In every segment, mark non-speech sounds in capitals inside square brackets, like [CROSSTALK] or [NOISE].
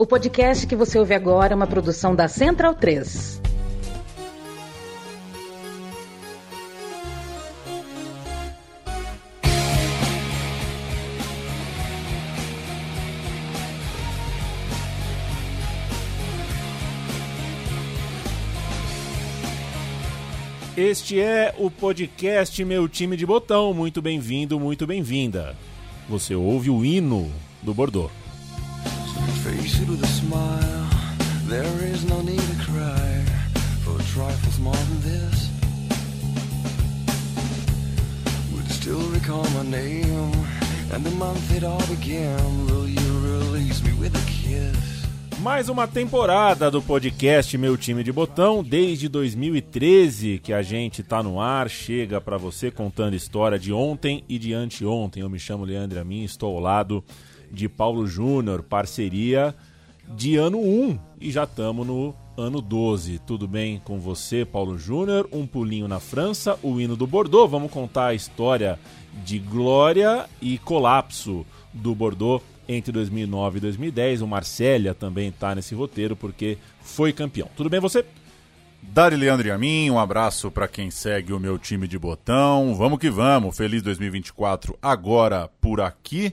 O podcast que você ouve agora é uma produção da Central 3. Este é o podcast Meu Time de Botão. Muito bem-vindo, muito bem-vinda. Você ouve o hino do Bordeaux. Face it with a smile. There is no need to cry for trifles more than this. Would still recall my name and the month it all began. Will you release me with a kiss? Mais uma temporada do podcast Meu Time de Botão, desde 2013 que a gente tá no ar, chega para você contando história de ontem e de anteontem. Eu me chamo Leandro Amin, estou ao lado de Paulo Júnior, parceria de ano 1 e já estamos no ano 12. Tudo bem com você, Paulo Júnior? Um pulinho na França, o hino do Bordeaux. Vamos contar a história de glória e colapso do Bordeaux entre 2009 e 2010. O Marsella também está nesse roteiro porque foi campeão. Tudo bem você? Dari Leandro e a mim, um abraço para quem segue o meu time de botão. Vamos que vamos. Feliz 2024 agora por aqui.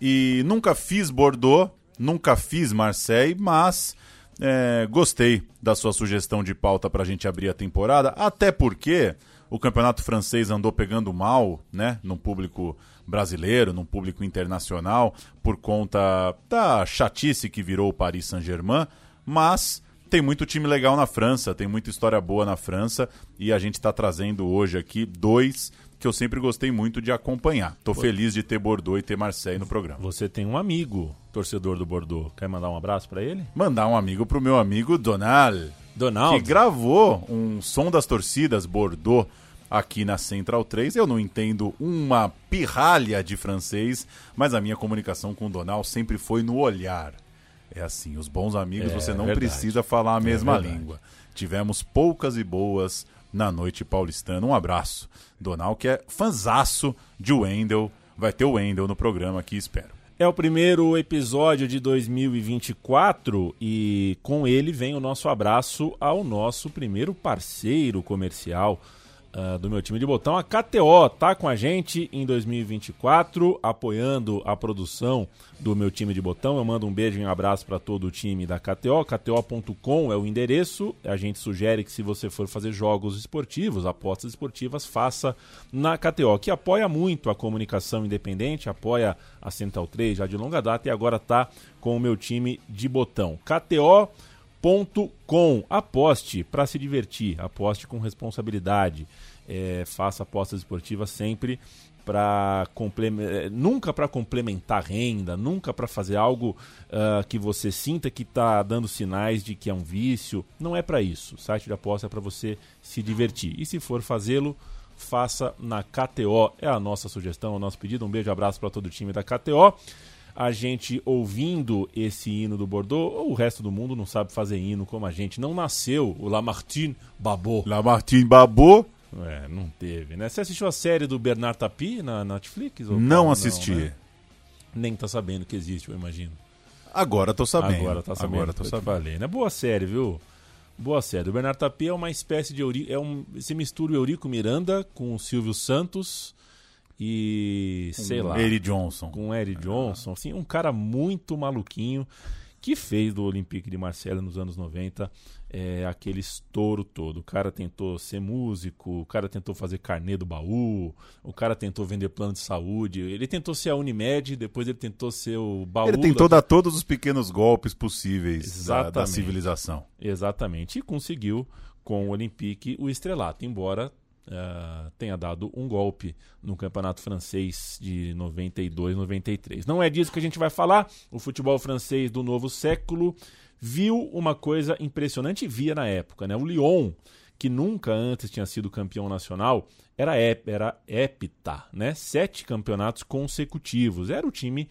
E nunca fiz Bordeaux, nunca fiz Marseille, mas é, gostei da sua sugestão de pauta para a gente abrir a temporada, até porque o campeonato francês andou pegando mal, né, no público brasileiro, num público internacional, por conta da chatice que virou o Paris Saint-Germain, mas tem muito time legal na França, tem muita história boa na França. E a gente está trazendo hoje aqui dois que eu sempre gostei muito de acompanhar. Tô feliz de ter Bordeaux e ter Marseille no programa. Você tem um amigo torcedor do Bordeaux. Quer mandar um abraço para ele? Mandar um amigo pro meu amigo Donald. Donald. Que gravou um som das torcidas Bordeaux aqui na Central 3. Eu não entendo uma pirralha de francês, mas a minha comunicação com o Donald sempre foi no olhar. É assim, os bons amigos É você não verdade. precisa falar a mesma verdade. língua. Tivemos poucas e boas na noite paulistana. Um abraço. Donald, que é fanzaço de Wendel. Vai ter o Wendel no programa aqui, espero. É o primeiro episódio de 2024 e com ele vem o nosso abraço ao nosso primeiro parceiro comercial ah, do meu time de botão, a KTO, tá com a gente em 2024, apoiando a produção do meu time de botão. Eu mando um beijo e um abraço para todo o time da KTO. KTO.com é o endereço. A gente sugere que se você for fazer jogos esportivos, apostas esportivas, faça na KTO, que apoia muito a comunicação independente, apoia a Central 3 já de longa data e agora tá com o meu time de botão. KTO com aposte para se divertir, aposte com responsabilidade, é, faça apostas esportivas sempre para nunca para complementar renda, nunca para fazer algo ah, que você sinta que está dando sinais de que é um vício. Não é para isso. O site de aposta é para você se divertir. E se for fazê-lo, faça na KTO. É a nossa sugestão, é o nosso pedido. Um beijo, abraço para todo o time da KTO a gente ouvindo esse hino do Bordeaux, o resto do mundo não sabe fazer hino como a gente. Não nasceu o Lamartine Babot. Lamartine Babot, É, não teve, né? Você assistiu a série do Bernard Tapie na Netflix? ou não assisti. né? Nem tá sabendo que existe, eu imagino. Agora tô sabendo. Agora tá sabendo. Agora tô sabendo. falei, né? Boa série, viu? Boa série. O Bernard Tapie é uma espécie de Euri... é um se mistura o Eurico Miranda com o Silvio Santos e sei lá. Eric Johnson. com Eric Johnson, assim, um cara muito maluquinho que fez do Olympique de Marselha nos anos 90 é, aquele estouro todo. O cara tentou ser músico, o cara tentou fazer carnê do baú, o cara tentou vender plano de saúde, ele tentou ser a Unimed, depois ele tentou ser o baú. Ele tentou da... dar todos os pequenos golpes possíveis da, da civilização. Exatamente, e conseguiu com o Olympique o estrelato, embora ah, tenha dado um golpe no campeonato francês de 92, 93. Não é disso que a gente vai falar. O futebol francês do novo século viu uma coisa impressionante e via na época, né? O Lyon, que nunca antes tinha sido campeão nacional, era, ép- era hépita, né? Sete campeonatos consecutivos. Era o time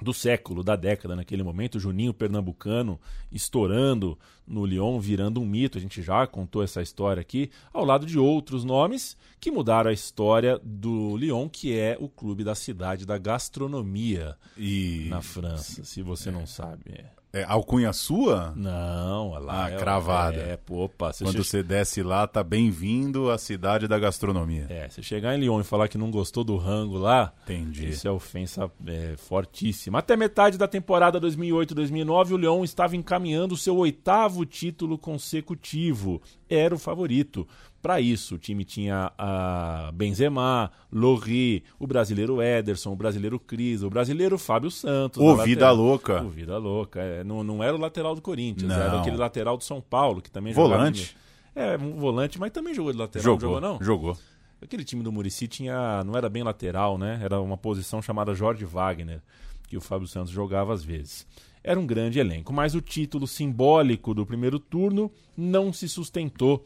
do século, da década naquele momento, o Juninho Pernambucano estourando no Lyon, virando um mito. A gente já contou essa história aqui, ao lado de outros nomes que mudaram a história do Lyon, que é o clube da cidade da gastronomia E na França, se você não sabe. É. É alcunha sua? Não, lá. Ah, é, cravada. É, pô, opa. Você Quando che- você desce lá, tá bem-vindo à cidade da gastronomia. É, se chegar em Lyon e falar que não gostou do rango lá, Entendi. isso é ofensa é, fortíssima. Até metade da temporada 2008-2009, o Lyon estava encaminhando o seu oitavo título consecutivo. Era o favorito. Para isso, o time tinha a Benzema, Lorri, o brasileiro Ederson, o brasileiro Cris, o brasileiro Fábio Santos. Na vida lateral. louca. Ô, vida louca. É, não, não era o lateral do Corinthians, Não. era aquele lateral do São Paulo, que também Volante. jogava... É, um volante, mas também jogou de lateral. Jogou, Jogou, não? jogou. Aquele time do Murici tinha, não era bem lateral, né? Era uma posição chamada Jorge Wagner, que o Fábio Santos jogava às vezes. Era um grande elenco, mas o título simbólico do primeiro turno não se sustentou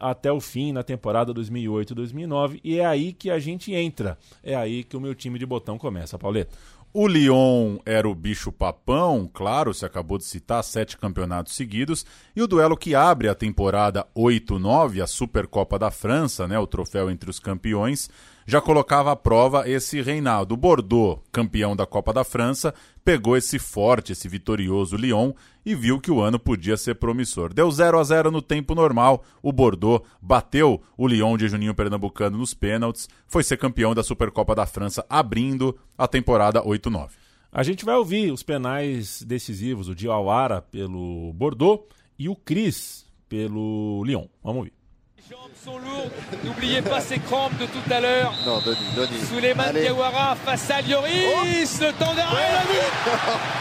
até o fim na temporada 2008-2009 e é aí que a gente entra. É aí que o meu time de botão começa, Pauleta. O Lyon era o bicho papão, claro, se acabou de citar, sete campeonatos seguidos, e o duelo que abre a temporada 8-9, a Supercopa da França, né, o troféu entre os campeões, já colocava à prova esse reinado. O Bordeaux, campeão da Copa da França, pegou esse forte, esse vitorioso Lyon e viu que o ano podia ser promissor. Deu 0 a 0 no tempo normal, o Bordeaux bateu o Lyon de Juninho Pernambucano nos pênaltis, foi ser campeão da Supercopa da França, abrindo a temporada 8-9. A gente vai ouvir os penais decisivos, o Diawara pelo Bordeaux e o Cris pelo Lyon. Vamos ouvir. Les jambes sont lourdes. N'oubliez pas ces crampes de tout à l'heure. Non, Denis, Denis. Souleymane Allez. Diawara face à Lloris. Le temps d'arrêt, le but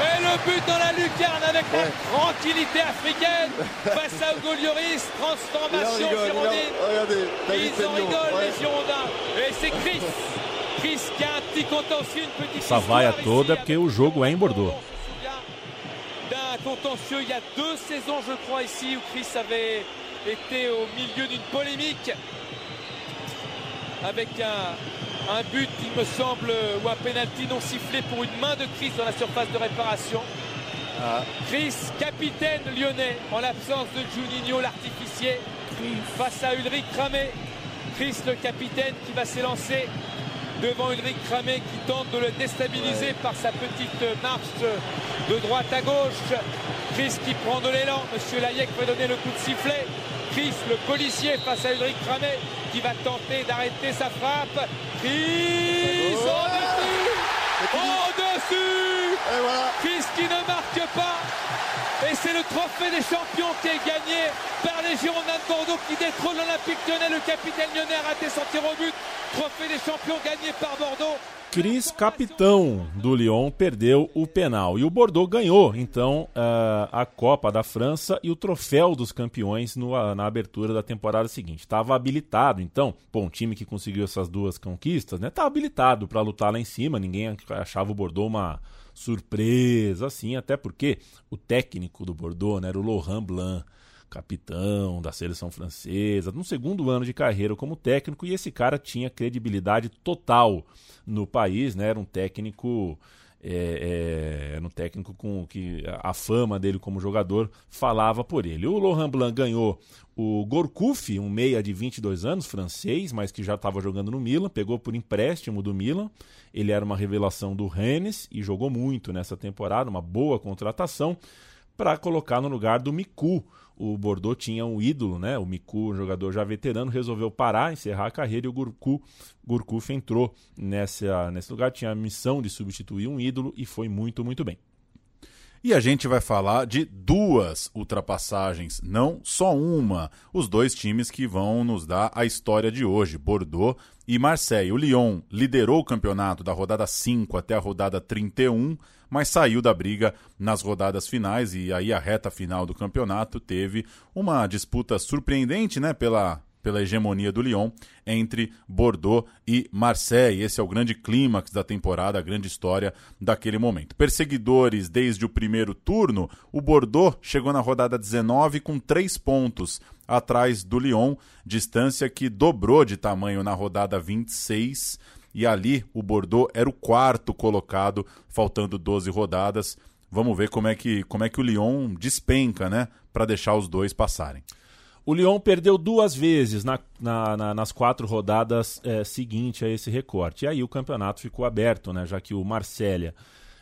Et le but dans la lucarne avec la tranquillité africaine face à Hugo Lloris. Transformation rigole, girondine. Regardez, Ils en rigolent, ouais. les Girondins. Et c'est Chris. Chris qui a un petit contentieux, une petite Essa vaia toda porque o jogo é em Bordeaux? On se souvient D'un contentieux il y a deux saisons, je crois, ici, où Chris avait été au milieu d'une polémique avec un, un but, il me semble, ou un penalty non sifflé pour une main de Chris dans la surface de réparation. Ah, Chris, capitaine lyonnais, en l'absence de Juninho, l'artificier, face à Ulrich Ramé. Chris, le capitaine, qui va s'élancer devant Ulrich Ramé, qui tente de le déstabiliser par sa petite marche de droite à gauche. Chris qui prend de l'élan. Monsieur Layek va donner le coup de sifflet. Chris, le policier, face à Ulrich Ramé, qui va tenter d'arrêter sa frappe. Chris, au-dessus Au-dessus et voilà. Chris qui ne marque pas. Et c'est le trophée des champions qui est gagné par les Girondins de Bordeaux qui détrônent l'Olympique lyonnais. Le capitaine lyonnais a raté son tir au but. Trophée des champions gagné par Bordeaux. Cris, capitão do Lyon, perdeu o penal. E o Bordeaux ganhou, então, ah, a Copa da França e o troféu dos campeões ah, na abertura da temporada seguinte. Estava habilitado, então, bom, time que conseguiu essas duas conquistas, né? Estava habilitado para lutar lá em cima. Ninguém achava o Bordeaux uma surpresa, assim, até porque o técnico do Bordeaux né, era o Laurent Blanc capitão da seleção francesa, no segundo ano de carreira como técnico, e esse cara tinha credibilidade total no país, né? Era um técnico. É, é, era um técnico com que a fama dele como jogador falava por ele. O Laurent Blanc ganhou o Gorkuf, um meia de 22 anos, francês, mas que já estava jogando no Milan, pegou por empréstimo do Milan. Ele era uma revelação do Rennes e jogou muito nessa temporada, uma boa contratação para colocar no lugar do Miku. O Bordeaux tinha um ídolo, né? O Miku, um jogador já veterano, resolveu parar, encerrar a carreira e o Gurku, Gurkuf entrou nessa, nesse lugar. Tinha a missão de substituir um ídolo e foi muito, muito bem. E a gente vai falar de duas ultrapassagens, não só uma. Os dois times que vão nos dar a história de hoje, Bordeaux e Marseille. O Lyon liderou o campeonato da rodada 5 até a rodada 31, mas saiu da briga nas rodadas finais e aí a reta final do campeonato teve uma disputa surpreendente, né, pela pela hegemonia do Lyon entre Bordeaux e Marseille. Esse é o grande clímax da temporada, a grande história daquele momento. Perseguidores desde o primeiro turno, o Bordeaux chegou na rodada 19 com três pontos atrás do Lyon, distância que dobrou de tamanho na rodada 26. E ali o Bordeaux era o quarto colocado, faltando 12 rodadas. Vamos ver como é que, como é que o Lyon despenca, né? Para deixar os dois passarem. O Lyon perdeu duas vezes na, na, na, nas quatro rodadas é, seguintes a esse recorte. E aí o campeonato ficou aberto, né? Já que o Marsella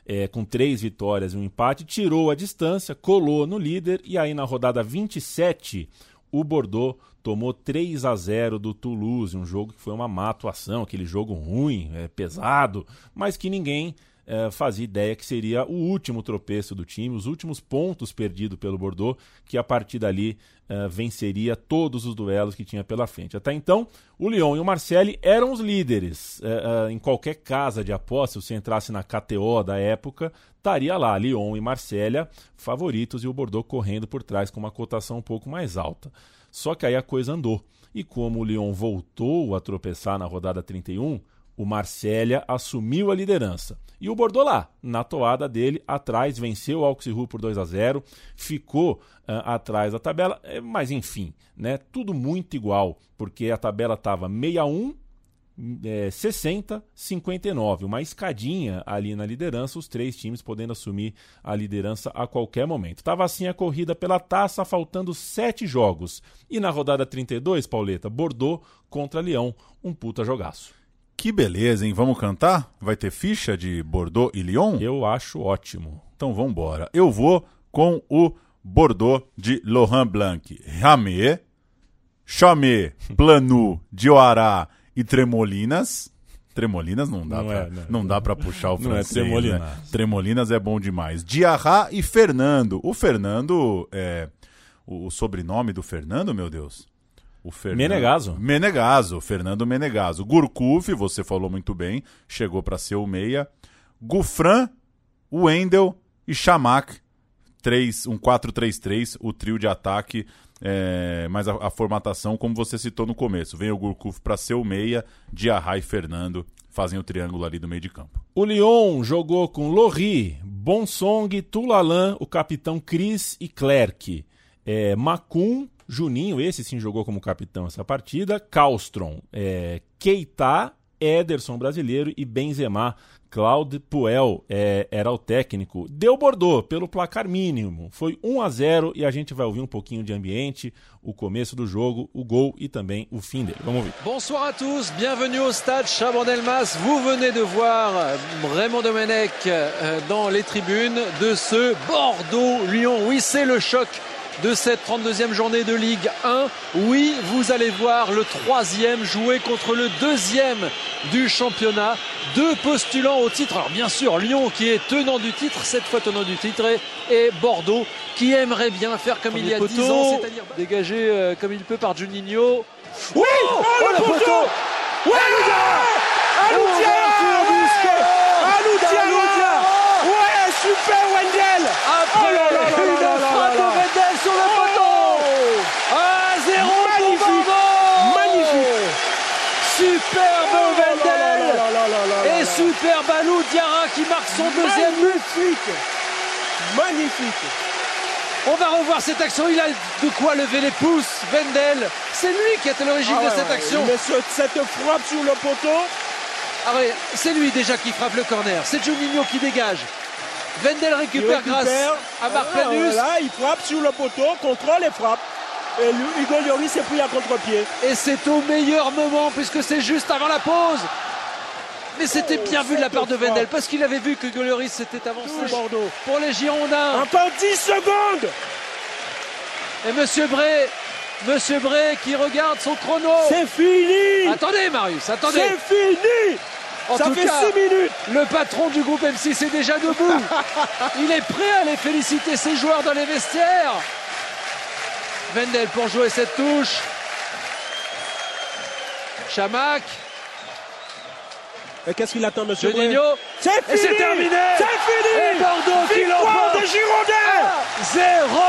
é, com três vitórias e um empate, tirou a distância, colou no líder e aí na rodada 27 o Bordeaux tomou 3 a 0 do Toulouse, um jogo que foi uma má atuação, aquele jogo ruim, é, pesado, mas que ninguém é, fazia ideia que seria o último tropeço do time, os últimos pontos perdidos pelo Bordeaux, que a partir dali é, venceria todos os duelos que tinha pela frente. Até então, o Lyon e o Marseille eram os líderes. É, em qualquer casa de aposta, se entrasse na KTO da época, estaria lá Lyon e Marseille favoritos e o Bordeaux correndo por trás com uma cotação um pouco mais alta. Só que aí a coisa andou. E como o Lyon voltou a tropeçar na rodada 31, o Marselha assumiu a liderança. E o Bordeaux lá, na toada dele, atrás, venceu o Auxerre por 2 a 0 ficou uh, atrás da tabela, eh, mas enfim, né, tudo muito igual, porque a tabela estava 61, é, 60, 59, uma escadinha ali na liderança, os três times podendo assumir a liderança a qualquer momento. Estava assim a corrida pela taça, faltando sete jogos. E na rodada 32, Pauleta, Bordeaux contra Leão, um puta jogaço. Que beleza, hein? Vamos cantar? Vai ter ficha de Bordeaux e Lyon? Eu acho ótimo. Então vamos embora. Eu vou com o Bordeaux de Laurent Blanc. Ramé, Chamé, [LAUGHS] Planu, Dioará e Tremolinas. Tremolinas não dá Não pra, é, não. não dá pra puxar o é francês, Tremolinas. né? Tremolinas é bom demais. Diarra e Fernando. O Fernando é o sobrenome do Fernando, meu Deus. O Fernando... Menegaso. Menegaso, Fernando Menegaso. Gurkuf, você falou muito bem, chegou para ser o meia. Gufran, Wendel e Chamak, 3, um 4-3-3, o trio de ataque, é, mas a, a formatação, como você citou no começo, vem o Gurkuf para ser o meia, Diarra e Fernando fazem o triângulo ali do meio de campo. O Lyon jogou com Lorri, Bonsong, Tulalan, o capitão Chris e Clerc. É, Macum, Juninho, esse sim jogou como capitão essa partida. Calstron, é, Keita, Ederson brasileiro e Benzema. Claude Puel é, era o técnico. Deu Bordeaux pelo placar mínimo. Foi 1 a 0 e a gente vai ouvir um pouquinho de ambiente, o começo do jogo, o gol e também o fim dele. Vamos ouvir. Bonsoir à tous, bienvenue au stade Chabandelmas. Vous venez de voir Raymond Domenech euh, dans les tribunes de ce Bordeaux-Lyon. Oui, c'est le choc de cette 32e journée de Ligue 1. Oui, vous allez voir le troisième jouer contre le deuxième du championnat. Deux postulants au titre. Alors bien sûr, Lyon qui est tenant du titre, cette fois tenant du titre, et, Bordeaux qui aimerait bien faire comme il y a 10 ans, c'est-à-dire dégagé euh, comme il peut par Juninho. Oui! Oh, le poteau! Ouais, super Wendell Après Oh là là là une là là là frappe là. de Vendel sur le poteau 1 0 Magnifique. pour Bordeaux Magnifique. Superbe Vendel là là là là là Et là. super Balou Diarra qui marque son deuxième. But Magnifique. Magnifique. On va revoir cette action, il a de quoi lever les pouces, Vendel C'est lui qui est à l'origine Ah de cette action. Mais ce- cette frappe sur le poteau, Ah ouais, c'est lui déjà qui frappe le corner, c'est Juninho qui dégage. Vendel il récupère, récupère. grâce à Marc Voilà, Là, il frappe sur le poteau, contrôle et frappe. Et Hugo Lloris s'est pris à contre-pied. Et c'est au meilleur moment puisque c'est juste avant la pause. Mais c'était bien vu de la part de Vendel parce qu'il avait vu que Golleris s'était avancé Bordeaux. pour les Girondins. Encore 10 secondes Et Monsieur Bray, Monsieur Bray qui regarde son chrono. C'est fini Attendez Marius, attendez. C'est fini En Ça tout fait cas, 6 minutes le patron du groupe M6 est déjà debout. [LAUGHS] Il est prêt à aller féliciter ses joueurs dans les vestiaires. Vendel pour jouer cette touche. Chamac, qu'est-ce qu'il attend, monsieur Juninho. C'est Et fini c'est terminé C'est fini Et Bordeaux qui l'emporte des Girondins 0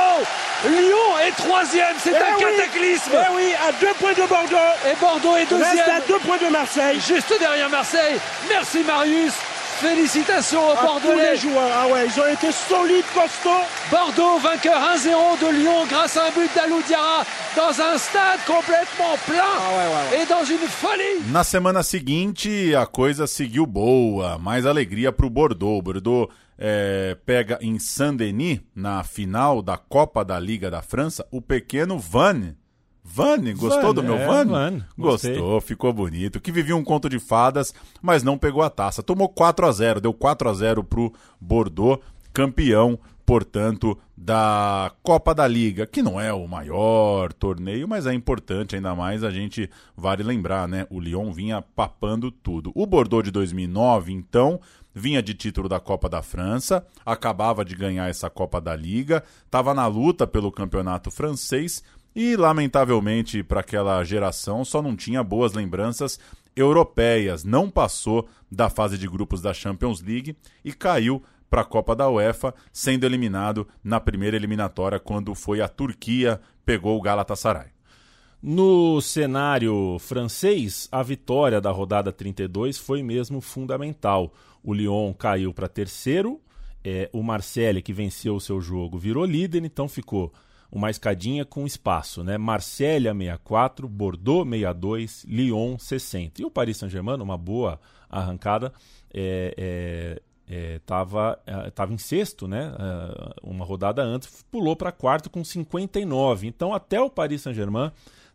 Lyon est troisième, c'est Eh un oui. cataclysme Eh oui, à deux points de Bordeaux Et Bordeaux est Reste à deuxième, deux points de Marseille juste derrière Marseille. Merci Marius, félicitations aux à tous Bordelais. les joueurs. Ah ouais, ils ont été solides, costauds. Bordeaux vainqueur 1-0 de Lyon grâce à un but d'Alou Diarra dans un stade complètement plein Ah et dans une folie. Na semana seguinte, a coisa seguiu boa, mais alegria Bordeaux. O Bordeaux é, pega em Saint-Denis, na final da Copa da Liga da França, o pequeno Van, Vane, gostou Vane, do meu é, Vane? Vane, gostei. Gostou, ficou bonito. Que vivia um conto de fadas, mas não pegou a taça. Tomou 4 a 0 deu 4 a 0 pro Bordeaux, campeão, portanto, da Copa da Liga, que não é o maior torneio, mas é importante, ainda mais a gente vale lembrar, né? O Lyon vinha papando tudo. O Bordeaux de 2009, então, vinha de título da Copa da França, acabava de ganhar essa Copa da Liga, estava na luta pelo campeonato francês e, lamentavelmente, para aquela geração só não tinha boas lembranças europeias. Não passou da fase de grupos da Champions League e caiu para a Copa da UEFA, sendo eliminado na primeira eliminatória quando foi a Turquia pegou o Galatasaray. No cenário francês, a vitória da rodada 32 foi mesmo fundamental. O Lyon caiu para terceiro, é, o Marseille, que venceu o seu jogo, virou líder, então ficou uma escadinha com espaço, né? Marseille 64, Bordeaux 62, Lyon 60. E o Paris Saint-Germain, uma boa arrancada, é, estava é, tava em sexto, né? É, uma rodada antes, pulou para quarto com 59. Então, até o Paris Saint-Germain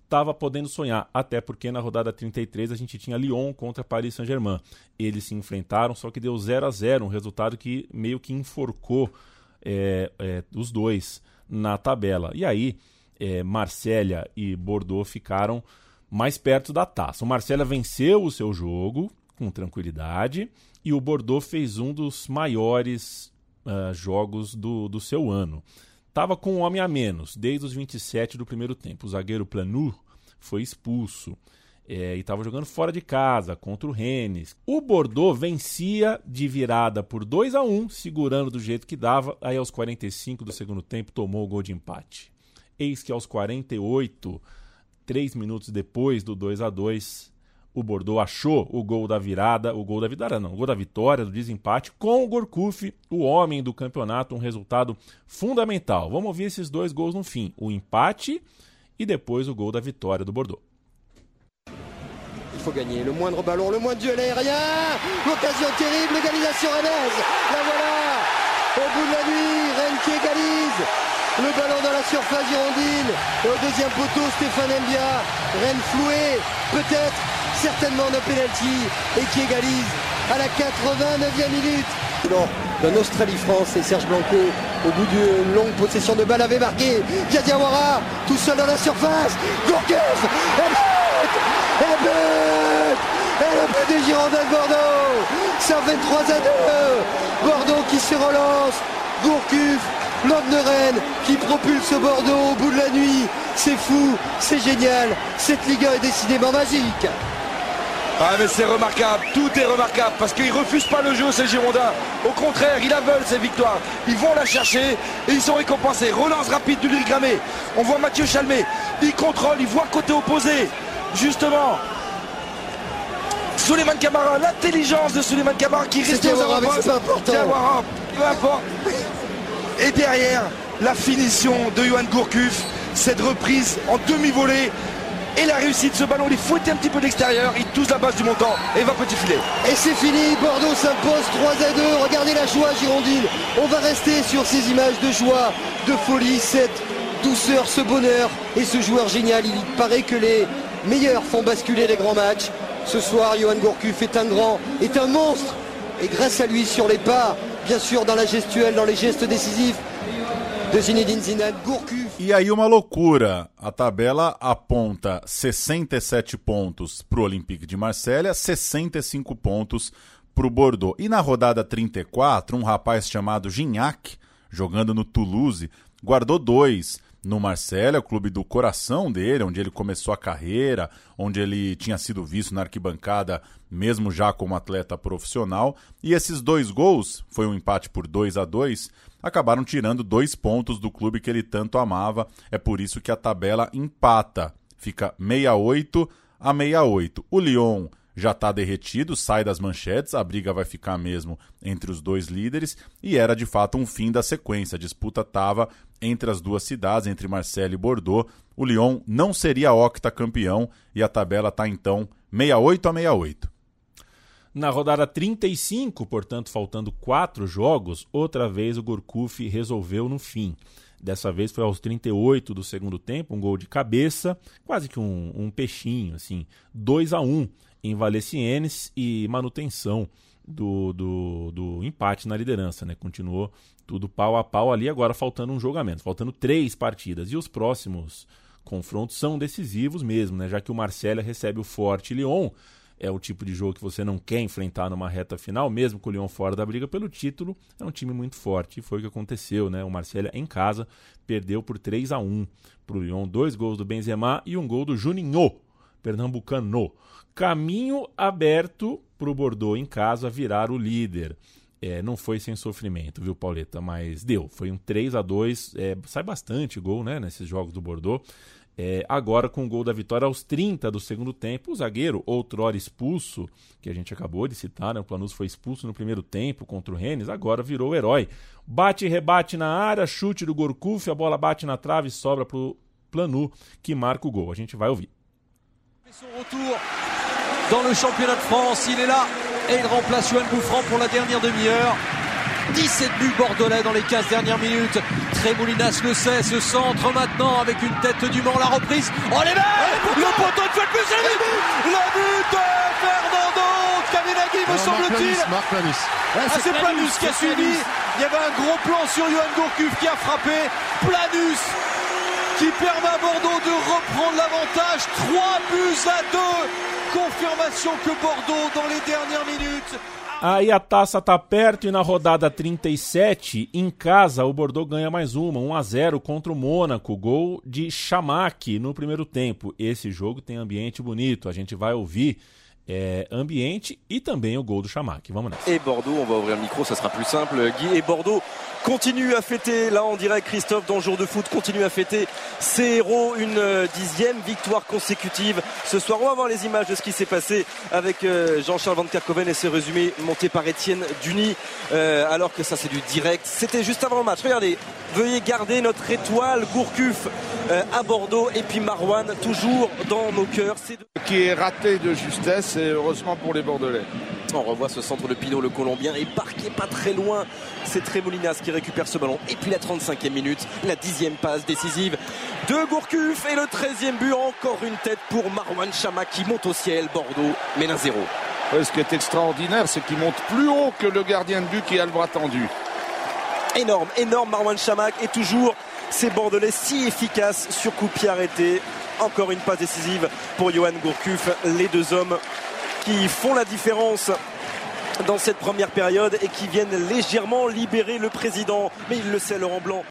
estava podendo sonhar, até porque na rodada 33 a gente tinha Lyon contra Paris Saint-Germain. Eles se enfrentaram, só que deu 0 a 0 um resultado que meio que enforcou é, é, os dois na tabela. E aí, é, Marsella e Bordeaux ficaram mais perto da taça. O Marsella venceu o seu jogo com tranquilidade e o Bordeaux fez um dos maiores uh, jogos do, do seu ano. Estava com um homem a menos desde os 27 do primeiro tempo. O zagueiro Planur foi expulso. É, e estava jogando fora de casa contra o Rennes. O Bordeaux vencia de virada por 2 a 1 segurando do jeito que dava. Aí, aos 45 do segundo tempo, tomou o gol de empate. Eis que aos 48, três minutos depois do 2 a 2 o Bordeaux achou o gol da virada, o gol da vitória, não, o gol da vitória, do desempate, com o Gorkuf, o homem do campeonato, um resultado fundamental. Vamos ouvir esses dois gols no fim: o empate e depois o gol da vitória do Bordeaux. Faut gagner. Le moindre ballon, le moindre duel aérien. L'occasion terrible, égalisation rennaise. La voilà. Au bout de la nuit, Rennes qui égalise. Le ballon dans la surface girondine. Et au deuxième poteau, Stéphane Mbia. Rennes floué, peut-être, certainement de penalty. Et qui égalise à la 89e minute. D'un Australie-France et Serge Blanco, au bout d'une longue possession de balle, avait marqué Diawara, tout seul dans la surface. Gourcuff Et le but Et le des Girondins de Bordeaux Ça fait 3 à 2 Bordeaux qui se relance. Gourcuff, l'homme de Rennes, qui propulse Bordeaux au bout de la nuit. C'est fou, c'est génial. Cette Ligue 1 est décidément magique. Ah mais c'est remarquable, tout est remarquable parce qu'ils refusent pas le jeu ces Girondins. Au contraire, ils la veulent ces victoires. Ils vont la chercher et ils sont récompensés. Relance rapide du Gramé. On voit Mathieu Chalmé. Il contrôle, il voit côté opposé. Justement. Suleiman Kamara, l'intelligence de Suleiman Kamara qui reste aux avant-postes. peu importe. Et derrière, la finition de Johan Gourcuff, cette reprise en demi-volée. Et la réussite, ce ballon, il est fouetté un petit peu de l'extérieur, il touche la base du montant et va petit filet. Et c'est fini, Bordeaux s'impose 3 à 2. Regardez la joie girondine. On va rester sur ces images de joie, de folie, cette douceur, ce bonheur et ce joueur génial. Il paraît que les meilleurs font basculer les grands matchs. Ce soir, Johan Gourcuff est un grand, est un monstre. Et grâce à lui, sur les pas, bien sûr, dans la gestuelle, dans les gestes décisifs E aí uma loucura. A tabela aponta 67 pontos para o Olympique de Marselha, 65 pontos para o Bordeaux. E na rodada 34, um rapaz chamado Gignac, jogando no Toulouse, guardou dois no Marselha, o clube do coração dele, onde ele começou a carreira, onde ele tinha sido visto na arquibancada, mesmo já como atleta profissional. E esses dois gols, foi um empate por 2 a 2 acabaram tirando dois pontos do clube que ele tanto amava. É por isso que a tabela empata. Fica 68 a 68. O Lyon já está derretido, sai das manchetes, a briga vai ficar mesmo entre os dois líderes e era de fato um fim da sequência. A disputa estava entre as duas cidades, entre Marseille e Bordeaux. O Lyon não seria octa campeão e a tabela está então 68 a 68. Na rodada 35, portanto, faltando quatro jogos, outra vez o Gorkuf resolveu no fim. Dessa vez foi aos 38 do segundo tempo, um gol de cabeça, quase que um, um peixinho, assim, 2 a 1 em Valenciennes e manutenção do, do, do, empate na liderança, né? Continuou tudo pau a pau ali, agora faltando um jogamento, faltando três partidas. E os próximos confrontos são decisivos mesmo, né? Já que o Marcelo recebe o Forte Lyon, é o tipo de jogo que você não quer enfrentar numa reta final, mesmo com o Lyon fora da briga pelo título, é um time muito forte. E foi o que aconteceu, né? O Marcelo em casa perdeu por 3 a 1 para o Lyon, dois gols do Benzema e um gol do Juninho, pernambucano. Caminho aberto para o Bordeaux em casa virar o líder. É, não foi sem sofrimento, viu, Pauleta? Mas deu. Foi um 3 a 2 é, Sai bastante gol, né? Nesses jogos do Bordeaux. É, agora com o gol da vitória aos 30 do segundo tempo, o zagueiro, outrora expulso, que a gente acabou de citar, né? o Planus foi expulso no primeiro tempo contra o Rennes, agora virou o herói. Bate e rebate na área, chute do Gorkuf, a bola bate na trave e sobra pro Planu, que marca o gol. A gente vai ouvir. Son retour dans le championnat de France, il est là et il remplace Johan Bouffran pour la dernière demi-heure. 17 buts bordelais dans les 15 dernières minutes. Trémoulinas le sait, ce centre maintenant avec une tête du Mans, la reprise. Oh les mecs Le poteau de fait plus, le but Le but de Fernando Kaminagi, me semble-t-il. Ah, c'est Planus qui a suivi. Il y avait un gros plan sur Johan Gourcuff qui a frappé. Planus qui permet à Bordeaux de reprendre l'avantage. 3 buts à 2. Confirmation que Bordeaux dans les dernières minutes Aí a taça tá perto e na rodada 37, em casa, o Bordeaux ganha mais uma, 1 a 0 contra o Mônaco, gol de Chamac no primeiro tempo. Esse jogo tem ambiente bonito, a gente vai ouvir é, ambiente e também o gol do Chamac. Vamos nessa. Et Bordeaux, on va ouvrir le micro, ça sera plus simple. Guy et Bordeaux continue à fêter, là en direct, Christophe, dans le jour de foot, continue à fêter ses héros, une euh, dixième victoire consécutive. Ce soir, on va voir les images de ce qui s'est passé avec euh, Jean-Charles Van Kerkoven et ses résumés montés par Étienne Duny, euh, alors que ça c'est du direct. C'était juste avant le match. Regardez, veuillez garder notre étoile Gourcuff à Bordeaux et puis Marouane toujours dans nos cœurs. Qui est raté de justesse et heureusement pour les Bordelais. On revoit ce centre de Pinot, le Colombien, et parqué pas très loin. C'est Trémolinas qui récupère ce ballon. Et puis la 35e minute, la dixième passe décisive de Gourcuff et le 13e but. Encore une tête pour Marwan Chama qui monte au ciel. Bordeaux mène un zéro. ce qui est extraordinaire, c'est qu'il monte plus haut que le gardien de but qui a le bras tendu. Énorme, énorme Marwan Chamak et toujours ces Bordelais si efficaces sur coup pied arrêté. Encore une passe décisive pour Johan Gourcuff. Les deux hommes qui font la différence dans cette première période et qui viennent légèrement libérer le président. Mais il le sait, Laurent Blanc.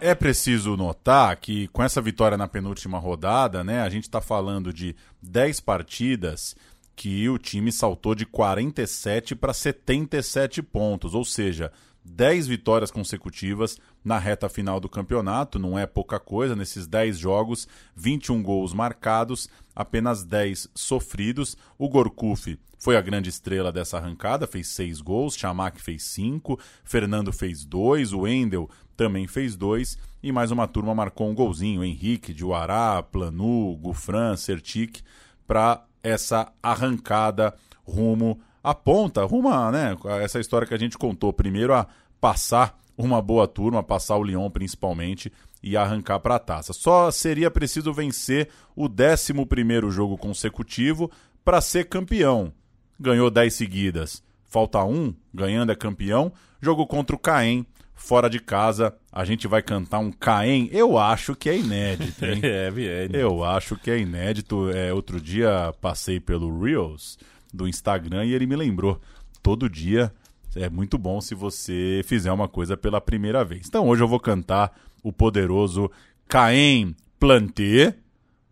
É preciso notar que com essa vitória na penúltima rodada, né, a gente está falando de 10 partidas que o time saltou de 47 para 77 pontos, ou seja, 10 vitórias consecutivas na reta final do campeonato, não é pouca coisa, nesses 10 jogos, 21 gols marcados, apenas 10 sofridos. O Gorkuf foi a grande estrela dessa arrancada, fez 6 gols, Chamac fez 5, Fernando fez 2, o Wendel também fez 2 e mais uma turma marcou um golzinho, Henrique, Diuará, Planu, Gufran, Sertic, para essa arrancada rumo aponta, arruma, né, essa história que a gente contou, primeiro a passar uma boa turma, passar o Lyon principalmente e arrancar para a taça. Só seria preciso vencer o 11 jogo consecutivo para ser campeão. Ganhou 10 seguidas. Falta um, ganhando é campeão. Jogo contra o Caen, fora de casa. A gente vai cantar um Caen. Eu acho que é inédito, hein? [LAUGHS] é, é Eu acho que é inédito. É, outro dia passei pelo Reels do Instagram e ele me lembrou. Todo dia é muito bom se você fizer uma coisa pela primeira vez. Então hoje eu vou cantar o poderoso Caen Planté,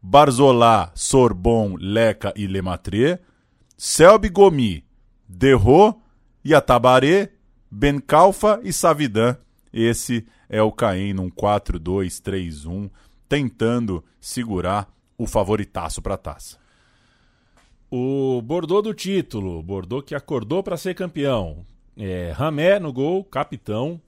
Barzolá, Sorbon, Leca e Lemaitre, Selby Gomi, Derro, Yatabaré, Bencalfa e Savidan. Esse é o Caen num 4-2-3-1, tentando segurar o favoritaço para a taça. O Bordeaux do título, Bordeaux que acordou para ser campeão. É, Ramé no gol, capitão.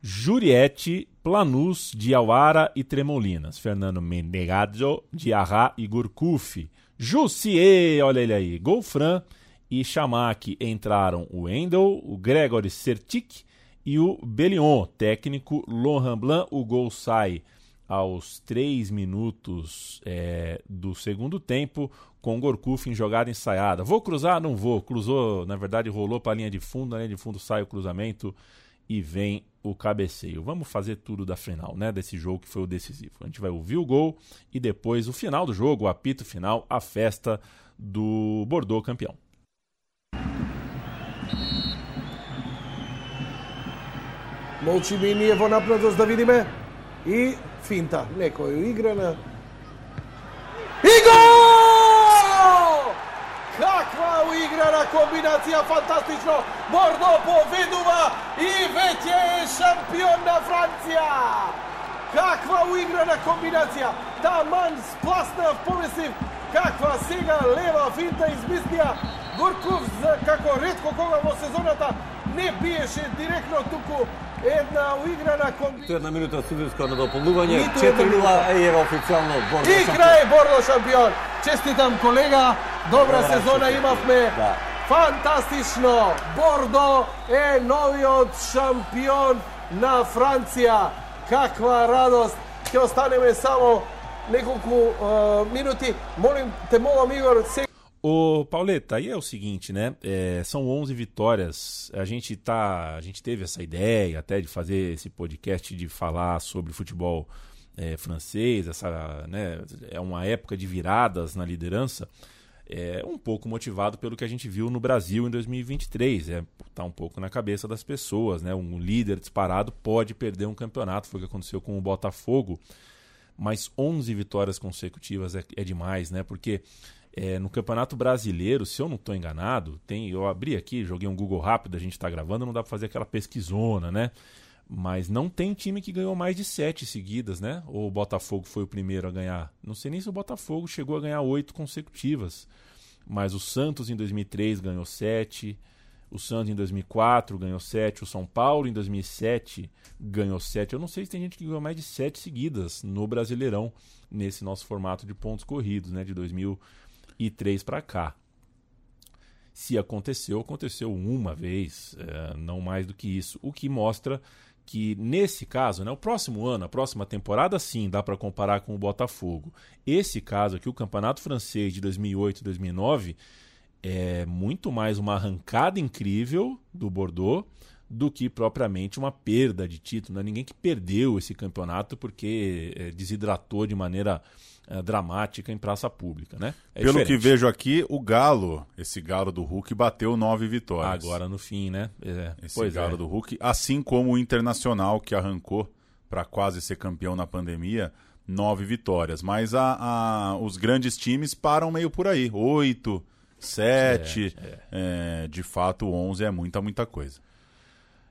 Juriette, Planus, Diawara e Tremolinas. Fernando Menegado, Diarra e Gurkuf. Jussier, olha ele aí. Golfran e Chamac entraram o Wendel, o Gregory Sertic e o Bellion, técnico Laurent Blanc. O gol sai aos 3 minutos é, do segundo tempo, com Gorkuf em jogada ensaiada. Vou cruzar? Não vou. Cruzou, na verdade, rolou para a linha de fundo, na linha de fundo sai o cruzamento e vem o cabeceio. Vamos fazer tudo da final, né? Desse jogo que foi o decisivo. A gente vai ouvir o gol e depois o final do jogo, o apito final, a festa do Bordeaux campeão. Molčimini evo naprednost da vidime i finta. Neko je uigrana. I gol! Каква уиграна комбинација, фантастично! Бордо поведува и веќе е шампион на Франција! Каква уиграна комбинација! Да Таман спласнав, помислив, каква сега лева финта измислија! Горков, како редко кога во сезоната, не биеше директно, туку една уиграна комбинација. Ту една минута судијско надополнување. Ниту 4-0 и ево официјално Бордо. И крај Бордо шампион. Честитам колега, добра сезона имавме. Да. Фантастично! Бордо е новиот шампион на Франција. Каква радост! Ќе останеме само неколку минути. Молим те, молам Игор, се Ô, Pauleta, aí é o seguinte, né? É, são 11 vitórias. A gente tá, a gente teve essa ideia até de fazer esse podcast de falar sobre futebol é, francês. Essa, né? É uma época de viradas na liderança. É um pouco motivado pelo que a gente viu no Brasil em 2023. É, tá um pouco na cabeça das pessoas, né? Um líder disparado pode perder um campeonato. Foi o que aconteceu com o Botafogo. Mas 11 vitórias consecutivas é, é demais, né? Porque é, no Campeonato Brasileiro, se eu não estou enganado, tem, eu abri aqui, joguei um Google rápido, a gente está gravando, não dá para fazer aquela pesquisona, né? Mas não tem time que ganhou mais de sete seguidas, né? Ou o Botafogo foi o primeiro a ganhar. Não sei nem se o Botafogo chegou a ganhar oito consecutivas. Mas o Santos em 2003 ganhou sete. O Santos em 2004 ganhou sete. O São Paulo em 2007 ganhou sete. Eu não sei se tem gente que ganhou mais de sete seguidas no Brasileirão, nesse nosso formato de pontos corridos, né? De 2000 e três para cá. Se aconteceu, aconteceu uma vez, é, não mais do que isso. O que mostra que nesse caso, né, o próximo ano, a próxima temporada, sim, dá para comparar com o Botafogo. Esse caso aqui, o Campeonato Francês de 2008 e 2009, é muito mais uma arrancada incrível do Bordeaux do que propriamente uma perda de título. Não é ninguém que perdeu esse campeonato porque é, desidratou de maneira é, dramática em praça pública, né? É Pelo diferente. que vejo aqui, o Galo, esse Galo do Hulk, bateu nove vitórias. Agora no fim, né? É, Esse pois Galo é. do Hulk, assim como o Internacional, que arrancou para quase ser campeão na pandemia, nove vitórias. Mas a, a- os grandes times param meio por aí. Oito, sete. é, de fato, onze é muita, muita coisa.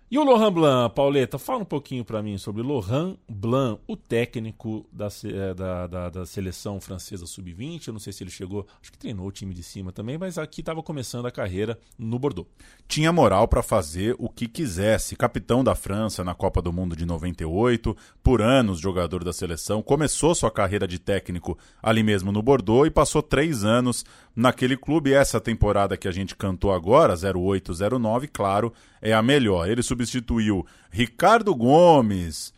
E o Laurent Blanc, Pauleta, fala um pouquinho para mim sobre Laurent Blanc, o técnico da, eh, da, da, da seleção francesa sub-20. Eu não sei se ele chegou, acho que treinou o time de cima também, mas aqui estava começando a carreira no Bordeaux. tinha moral para fazer o que quisesse. Capitão da França na Copa do Mundo de 98, por anos jogador da seleção, começou sua carreira de técnico ali mesmo no Bordeaux e passou três anos naquele clube. Essa temporada que a gente cantou agora, 0809, claro, é a melhor. Ele substituiu Ricardo Gomes.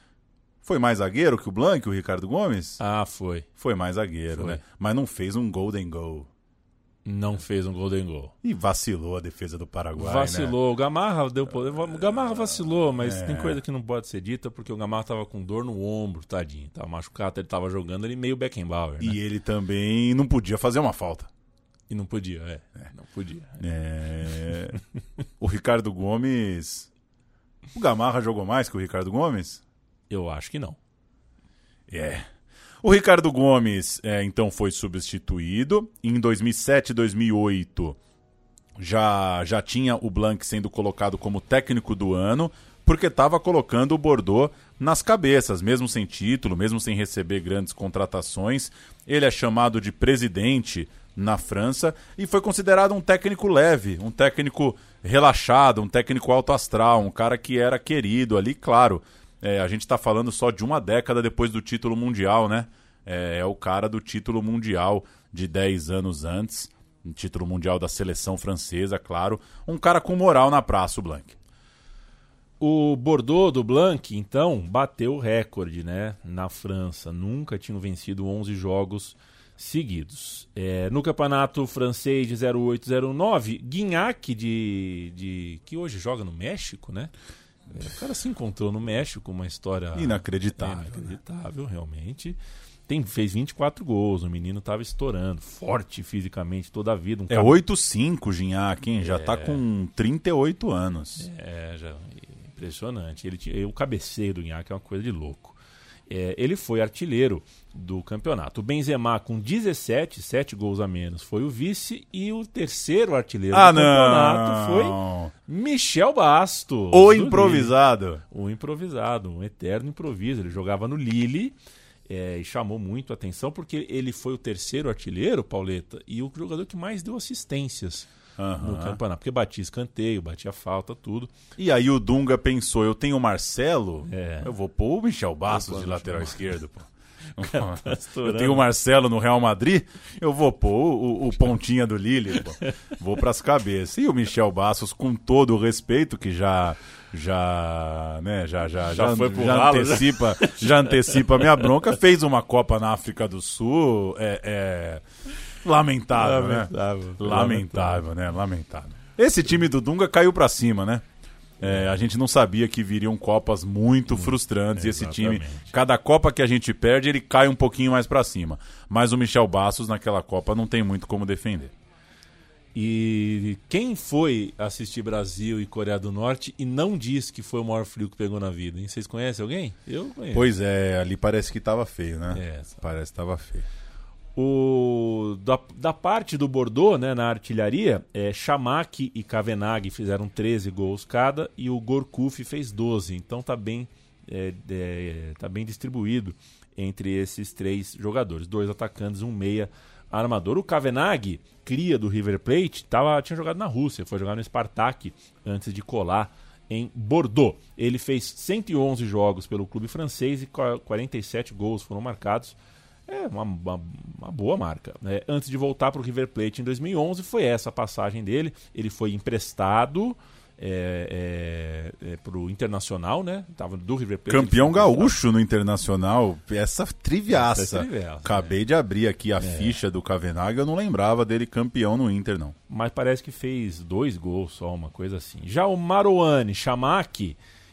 Foi mais zagueiro que o Blanc, o Ricardo Gomes? Ah, foi. Foi mais zagueiro, Foi. né? Mas não fez um golden goal. Não fez um golden goal. E vacilou a defesa do Paraguai, né? Vacilou. O Gamarra deu poder. O Gamarra vacilou, mas É. tem coisa que não pode ser dita porque o Gamarra tava com dor no ombro, tadinho. Tava machucado, ele tava jogando ele meio Beckenbauer. E né? ele também não podia fazer uma falta. E não podia, é. Não podia. É, o Ricardo Gomes. O Gamarra jogou mais que o Ricardo Gomes? Eu acho que não. É. O Ricardo Gomes, é, então, foi substituído. Em 2007 e 2008, já, já tinha o Blanc sendo colocado como técnico do ano, porque estava colocando o Bordeaux nas cabeças, mesmo sem título, mesmo sem receber grandes contratações. Ele é chamado de presidente na França e foi considerado um técnico leve, um técnico relaxado, um técnico alto astral, um cara que era querido ali, claro. É, a gente está falando só de uma década depois do título mundial, né? É, é o cara do título mundial de 10 anos antes. Um título mundial da seleção francesa, claro. Um cara com moral na praça, o Blanc. O Bordeaux do Blanc, então, bateu o recorde né, na França. Nunca tinham vencido 11 jogos seguidos. É, no campeonato francês de 0809, Guignac, de, de, que hoje joga no México, né? É, o cara se encontrou no México, uma história Inacreditável, né? inacreditável realmente. Tem, fez 24 gols, o menino estava estourando, forte fisicamente toda a vida. Um É cab- 8-5 Gignac, hein? Já É. tá com 38 anos. É, já, impressionante. Ele o cabeceio do Guignac é uma coisa de louco. É, ele foi artilheiro do campeonato. O Benzema, com 17, 7 gols a menos, foi o vice. E o terceiro artilheiro Ah, do campeonato não! foi Michel Bastos. O do improvisado. Lille. O improvisado, um eterno improviso. Ele jogava no Lille é, e chamou muito a atenção porque ele foi o terceiro artilheiro, Pauleta, e o jogador que mais deu assistências no Aham. campeonato. Porque batia escanteio, batia falta, tudo. E aí o Dunga pensou, eu tenho o Marcelo, É. eu vou pôr o Michel Bastos de lateral esquerdo, pô. [LAUGHS] tá eu tenho o Marcelo no Real Madrid, eu vou pôr o, o pontinha do Lille, pô. [LAUGHS] vou pras cabeças. E o Michel Bastos, com todo o respeito, que já já, né, já já Já já, já ralo, antecipa, já antecipa a minha bronca, fez uma Copa na África do Sul, é, é lamentável, né? Lamentável. Lamentável, né? Lamentável. Esse time do Dunga caiu pra cima, né? É, a gente não sabia que viriam Copas muito frustrantes e esse time, cada Copa que a gente perde, ele cai um pouquinho mais pra cima. Mas o Michel Bastos naquela Copa não tem muito como defender. E quem foi assistir Brasil e Coreia do Norte e não disse que foi o maior frio que pegou na vida? Hein? Vocês conhecem alguém? Eu conheço. Pois é, ali parece que tava feio, né? É. Parece que tava feio. O, da, da parte do Bordeaux, né, na artilharia, é, Chamac e Kavenag fizeram 13 gols cada e o Gorkuf fez 12. Então tá bem, é, é, tá bem distribuído entre esses três jogadores. Dois atacantes, um meia armador. O Kavenag, cria do River Plate, tava, tinha jogado na Rússia, foi jogar no Spartak antes de colar em Bordeaux. Ele fez 111 jogos pelo clube francês e qua- 47 gols foram marcados. É uma, uma, uma boa marca. né? Antes de voltar para o River Plate em 2011, foi essa a passagem dele. Ele foi emprestado é, é, é, para o Internacional, né? Tava do River Plate. Campeão gaúcho no Internacional, essa triviaça. Essa é triviaça, Acabei de abrir aqui a ficha do Kavenag, eu não lembrava dele campeão no Inter, não. Mas parece que fez dois gols só, uma coisa assim. Já o Marouane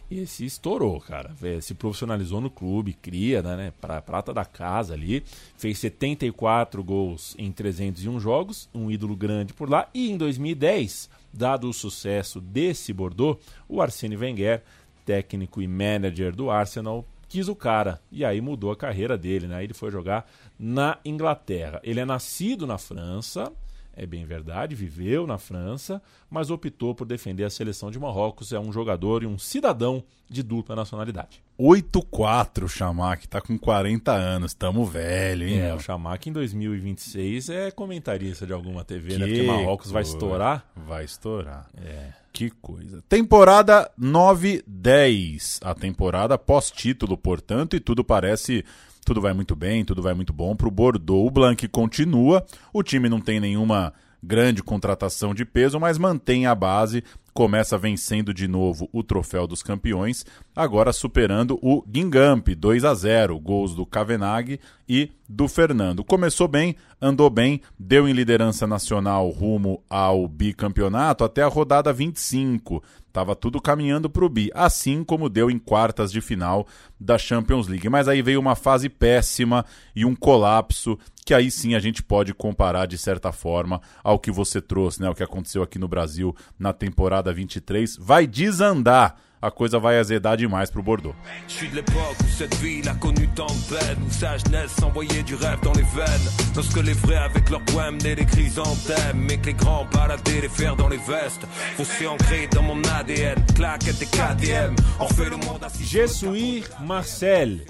Chamaki, esse estourou, cara. Se profissionalizou no clube, cria, né? Pra, prata da casa ali. Fez 74 gols em 301 jogos, um ídolo grande por lá. E em 2010, dado o sucesso desse Bordeaux, o Arsene Wenger, técnico e manager do Arsenal, quis o cara. E aí mudou a carreira dele, né? Ele foi jogar na Inglaterra. Ele é nascido na França, é bem verdade, viveu na França, mas optou por defender a seleção de Marrocos. É um jogador e um cidadão de dupla nacionalidade. 8-4 o Chamac, tá com 40 anos, tamo velho, hein? É, meu? o Chamac em 2026 é comentarista de alguma TV, né? Que Porque Marrocos vai estourar. Vai estourar. É. Que coisa. Temporada 9-10. A temporada pós-título, portanto, e tudo parece. Tudo vai muito bem, tudo vai muito bom pro Bordeaux. O Blanc continua. O time não tem nenhuma grande contratação de peso, mas mantém a base. Começa vencendo de novo o troféu dos campeões, agora superando o Guingamp, 2 a 0 gols do Kavenag e do Fernando. Começou bem, andou bem, deu em liderança nacional rumo ao bicampeonato até a rodada 25. Tava tudo caminhando para o bi, assim como deu em quartas de final da Champions League. Mas aí veio uma fase péssima e um colapso que aí sim a gente pode comparar de certa forma ao que você trouxe, né? O que aconteceu aqui no Brasil na temporada 23. Vai desandar. A coisa vai azedar demais pro Bordeaux. Je suis de l'époque où cette ville a connu tant de peine, où sa jeunesse envoyait du rêve dans les veines. Lorsque les vrais avec leur poème menaient des chrysanthèmes, mais que les grands baladaient les fers dans les vestes. Foncé ancré dans mon ADN, claquette et KTM, on fait le monde assis. Jesuí Marcel.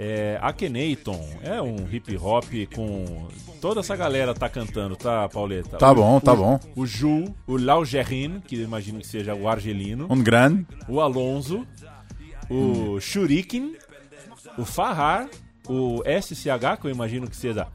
É, Akhenaton é um hip hop com toda essa galera tá cantando, tá, Pauleta? Tá O- bom, tá o- bom. O Ju, o Laugerin, que eu imagino que seja o argelino. Um grande. O Alonso, o Shuriken, o Farrar, o SCH, que eu imagino que seja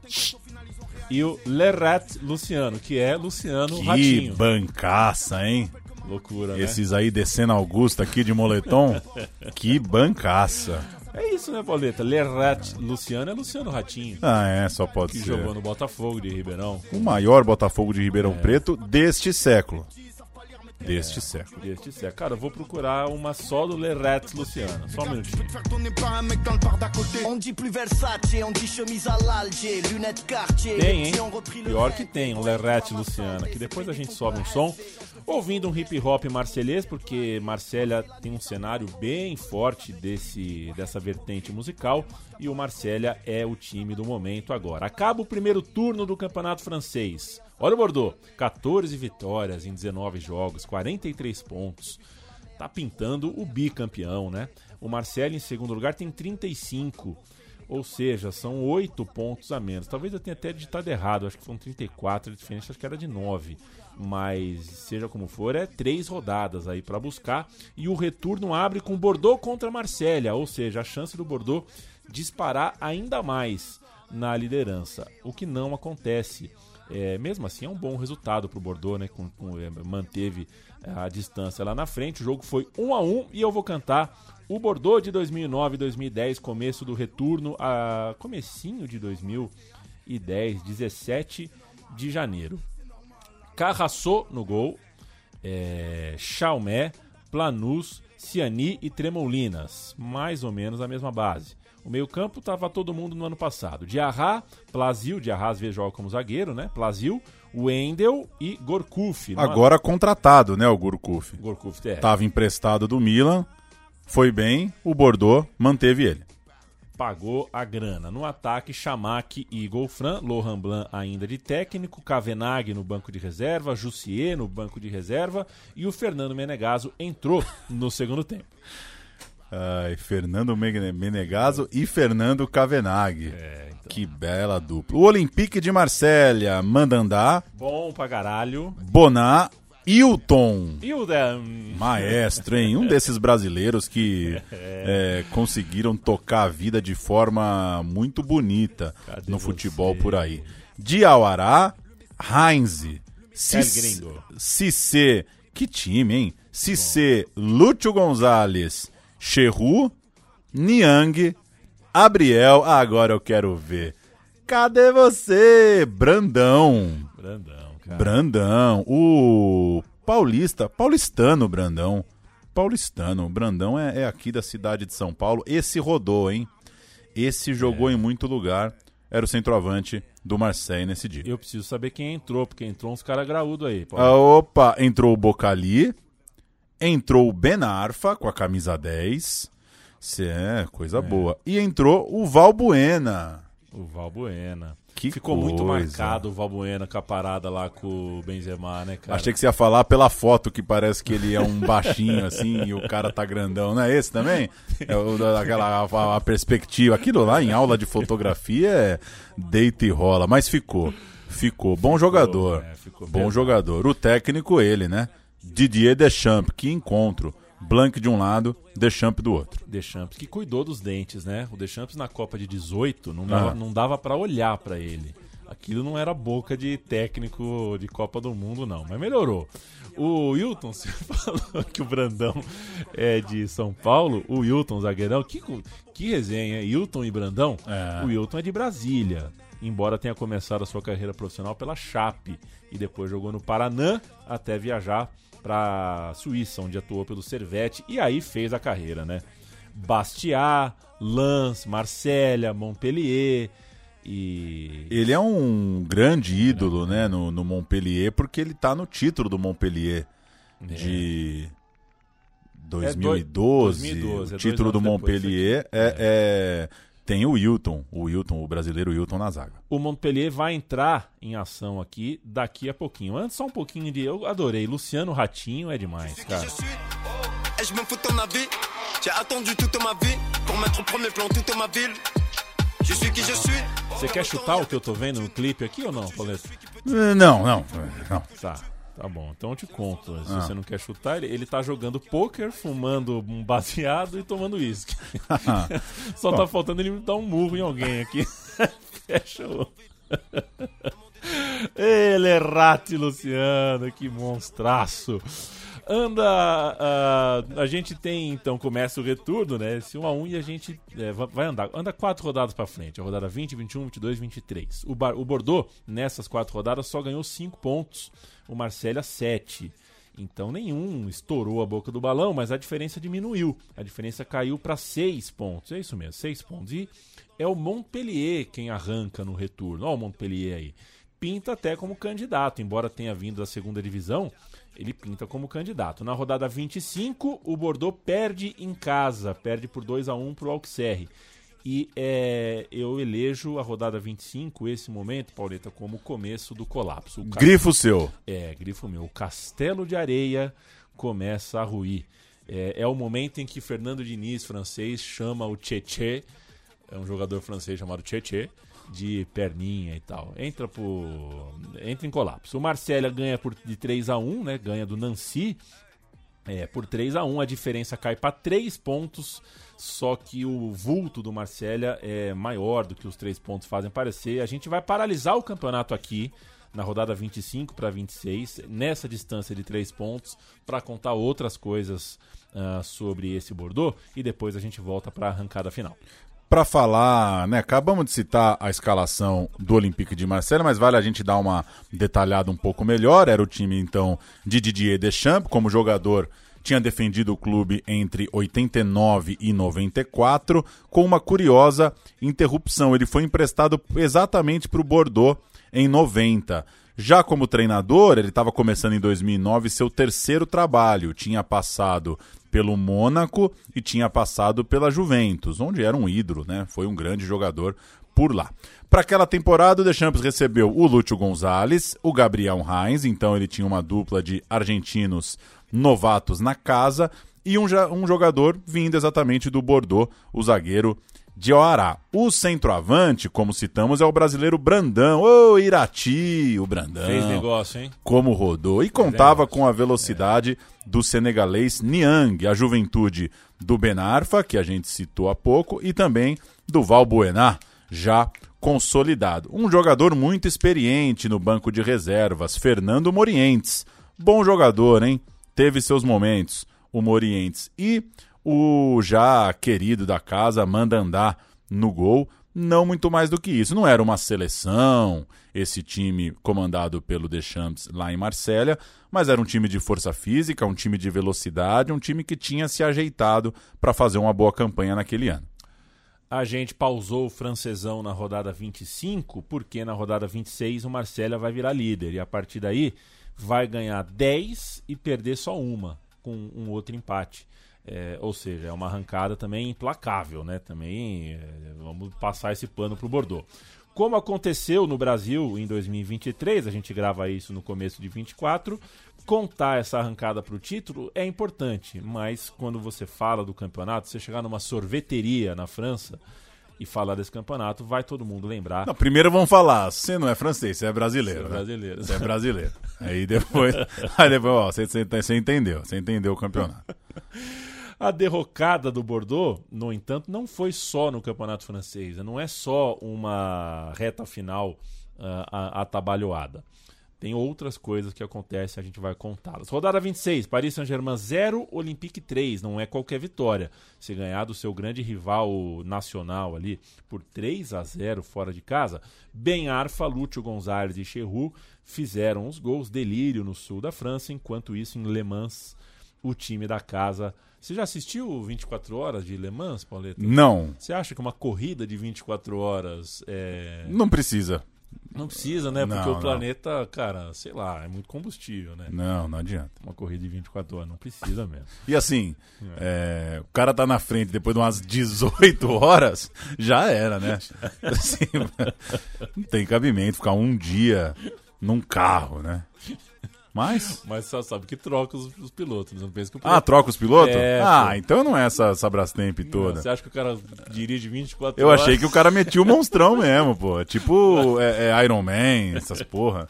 e o Lerrat Luciano, que é Luciano Que Ratinho. bancaça, hein? Loucura, Esses aí descendo Augusta aqui de moletom. [LAUGHS] que bancaça. É isso, né, Pauleta? Lerrat Luciano é Luciano Ratinho. Ah, é, só pode que ser. jogou no Botafogo de Ribeirão. O maior Botafogo de Ribeirão É. Preto deste século. Deste século. Deste século. Cara, eu vou procurar uma só do Lerrat Luciano. Só um minutinho. Tem, hein? Pior que tem, o Lerrat Luciana, que depois a gente sobe um som. Ouvindo um hip hop marselhês, porque Marsella tem um cenário bem forte desse, dessa vertente musical e o Marsella é o time do momento agora. Acaba o primeiro turno do campeonato francês. Olha o Bordeaux, 14 vitórias em 19 jogos, 43 pontos. Tá pintando o bicampeão, né? O Marcelo em segundo lugar tem 35. Ou seja, são 8 pontos a menos. Talvez eu tenha até digitado errado, acho que foram 34, a diferença acho que era de 9. Mas seja como for, é três rodadas aí para buscar. E o retorno abre com Bordeaux contra Marsella, ou seja, a chance do Bordeaux disparar ainda mais na liderança, o que não acontece. É, mesmo assim, é um bom resultado para o Bordeaux, né? Com, com- é, manteve a distância lá na frente. O jogo foi 1 a 1 e eu vou cantar o Bordeaux de 2009 e 2010, começo do retorno, a comecinho de 2010, 17 de janeiro. Carrassou no gol, é, Chalmé, Planus, Ciani e Tremoulinas, mais ou menos a mesma base. O meio-campo estava todo mundo no ano passado. Diarra, Plazil, Diarra às vezes joga como zagueiro, né? Plazil, Wendel e Gorkuf. Agora contratado, né, o Gurkuf. Gorkuf, é. Tava emprestado do Milan, foi bem, o Bordeaux manteve ele. pagou a grana. No ataque, Chamac e Golfran, Lohan Blanc ainda de técnico, Kavenag no banco de reserva, Jussier no banco de reserva e o Fernando Menegaso entrou no segundo tempo. Ai, Fernando Mene- Menegaso e Fernando Cavenaghi. É, então. Que bela dupla. O Olympique de Marselha, Mandandá, Bom pra caralho. Boná, Hilton. Da... Maestro, hein? Um desses brasileiros que [LAUGHS] é, conseguiram tocar a vida de forma muito bonita Cadê no você? futebol por aí. Heinz, El Cic- Gringo. Cissé, que time, hein? Cissé, Lúcio Gonzalez, Cherru, Niang, Abriel, agora eu quero ver. Cadê você? Brandão. Brandão, cara. Brandão, o paulista, paulistano Brandão. Paulistano, Brandão é, é aqui da cidade de São Paulo. Esse rodou, hein? Esse jogou em muito lugar. Era o centroavante do Marseille nesse dia. Eu preciso saber quem entrou, porque entrou uns caras graúdos aí. Ah, opa, entrou o Bocali, entrou o Ben Arfa com a camisa 10. Cê é, coisa boa. E entrou o Valbuena. O Valbuena. Que Ficou muito coisa. marcado o Valbuena com a parada lá com o Benzema, né, cara? Achei que você ia falar pela foto que parece que ele é um baixinho [LAUGHS] assim e o cara tá grandão. Não é esse também? É o aquela a, a perspectiva. Aquilo lá em aula de fotografia é deita e rola. Mas ficou. Ficou. Bom jogador. é, ficou Bom jogador. O técnico, ele, né? Didier Deschamps. Que encontro. Blanc de um lado, Deschamps do outro. Deschamps, que cuidou dos dentes, né? O Deschamps na Copa de 18 não dava, Ah. não dava para olhar pra ele. Aquilo não era boca de técnico de Copa do Mundo, não. Mas melhorou. O Wilton, [LAUGHS] você falou que o Brandão é de São Paulo. O Wilton, zagueirão, que, que resenha, hein? Wilton e Brandão? É. O Wilton é de Brasília. Embora tenha começado a sua carreira profissional pela Chape e depois jogou no Paraná até viajar para Suíça, onde atuou pelo Servette e aí fez a carreira, né? Bastia, Lens, Marselha, Montpellier e Ele é um grande ídolo, né, no, no Montpellier, porque ele tá no título do Montpellier de 2012. 2012, é o dois título do anos depois Montpellier é, é- tem o Wilton, o Wilton, o brasileiro Wilton na zaga. o Montpellier vai entrar em ação aqui daqui a pouquinho. Antes só um pouquinho de eu adorei Luciano Ratinho é demais, cara. Et je me fous de ton avis. J'ai attendu toute ma vie pour mettre au premier plan toute ma ville. Je suis qui je suis. Você quer chutar o que eu tô vendo no clipe aqui ou não, Pauleta? Eh, Não, não, não. Tá, tá bom. Então eu te conto. Se Ah. você não quer chutar, ele, ele tá jogando pôquer, fumando um baseado e tomando uísque. [LAUGHS] Só tá Bom. faltando ele dar um murro em alguém aqui. [LAUGHS] Fecha o... Ele é Rati Luciano, que monstraço. Anda. ah, a gente tem, então, começa o retorno, né? Esse 1 a 1 e a gente é, va- vai andar. Anda quatro rodadas pra frente. A rodada 20, 21, 22, 23. O, Bar- o Bordeaux, nessas quatro rodadas, só ganhou 5 pontos. O Marselha, 7. Então nenhum estourou a boca do balão, mas a diferença diminuiu. A diferença caiu para 6 pontos. É isso mesmo, 6 pontos. E é o Montpellier quem arranca no retorno. Olha o Montpellier aí. Pinta até como candidato, embora tenha vindo da segunda divisão, ele pinta como candidato. Na rodada 25, o Bordeaux perde em casa, perde por 2 a 1 para o Auxerre. E é, eu elejo a rodada 25, esse momento, Pauleta, como o começo do colapso. O Grifo seu. É, grifo meu. O castelo de areia começa a ruir. É, é o momento em que Fernando Diniz, francês, chama o Tchetché, é um jogador francês chamado Tchetché, de perninha e tal. Entra por, entra em colapso. O Marcelo ganha por, de 3 a 1 né? Ganha do Nancy. É, por 3 a 1 a diferença cai para 3 pontos, só que o vulto do Marcélia é maior do que os 3 pontos fazem parecer. A gente vai paralisar o campeonato aqui na rodada 25 para 26, nessa distância de 3 pontos, para contar outras coisas ah, sobre esse Bordeaux e depois a gente volta para a arrancada final. Para falar, né, acabamos de citar a escalação do Olympique de Marseille, mas vale a gente dar uma detalhada um pouco melhor. Era o time então de Didier Deschamps, como jogador tinha defendido o clube entre 89 e 94, com uma curiosa interrupção. Ele foi emprestado exatamente para o Bordeaux em 90. Já como treinador, ele estava começando em 2009 seu terceiro trabalho. Tinha passado pelo Mônaco e tinha passado pela Juventus, onde era um ídolo, né? Foi um grande jogador por lá. Para aquela temporada, o Deschamps recebeu o Lúcio Gonzalez, o Gabriel Heinz, então ele tinha uma dupla de argentinos novatos na casa e um, um jogador vindo exatamente do Bordeaux, o zagueiro Dioará. O centroavante, como citamos, é o brasileiro Brandão. Ô, Irati, o Brandão. Fez negócio, hein? Como rodou. E contava com a velocidade do senegalês Niang, a juventude do Benarfa, que a gente citou há pouco, e também do Valbuena, já consolidado. Um jogador muito experiente no banco de reservas, Fernando Morientes. Bom jogador, hein? Teve seus momentos, o Morientes. E o já querido da casa manda andar no gol. Não muito mais do que isso. Não era uma seleção, esse time comandado pelo Deschamps lá em Marsella, mas era um time de força física, um time de velocidade, um time que tinha se ajeitado para fazer uma boa campanha naquele ano. A gente pausou o francesão na rodada 25, porque na rodada 26 o Marcelo vai virar líder. E a partir daí vai ganhar 10 e perder só uma, com um outro empate. É, ou seja, é uma arrancada também implacável, né? Também é, vamos passar esse pano pro Bordeaux. Como aconteceu no Brasil em 2023, a gente grava isso no começo de 24, contar essa arrancada para o título é importante, mas quando você fala do campeonato, você chegar numa sorveteria na França e falar desse campeonato, vai todo mundo lembrar. Não, primeiro vamos falar, você não é francês, você é brasileiro. Você é né? brasileiro. Você é brasileiro. aí depois, [LAUGHS] aí depois ó, você, você entendeu, você entendeu o campeonato. [LAUGHS] A derrocada do Bordeaux, no entanto, não foi só no campeonato francês, não é só uma reta final a- atabalhoada. Tem outras coisas que acontecem, a gente vai contá-las. Rodada 26, Paris Saint-Germain 0, Olympique 3. Não é qualquer vitória. Se ganhar do seu grande rival nacional ali por 3 a 0 fora de casa, Ben Arfa, Lúcio Gonzalez e Cherroux fizeram os gols. Delírio no sul da França. Enquanto isso, em Le Mans, o time da casa. Você já assistiu 24 horas de Le Mans, Pauleta? Não. Você acha que uma corrida de 24 horas é. Não precisa. Não precisa, né? Porque Não, o não. planeta, cara, sei lá, é muito combustível, né? Não, não adianta. Uma corrida de 24 horas, não precisa mesmo. E assim, é, o cara tá na frente depois de umas 18 [LAUGHS] horas, já era, né? [LAUGHS] Assim, não tem cabimento ficar um dia num carro, né? Mas. Mas só sabe que troca os, os pilotos. Não pensa que o Ah, piloto- troca os pilotos? É, ah, pô. então não é essa, essa Brastemp toda. Não, Você acha que o cara dirige 24 Eu horas? achei que o cara metia o [LAUGHS] monstrão mesmo, pô. Tipo é, é Iron Man, essas [LAUGHS] porra.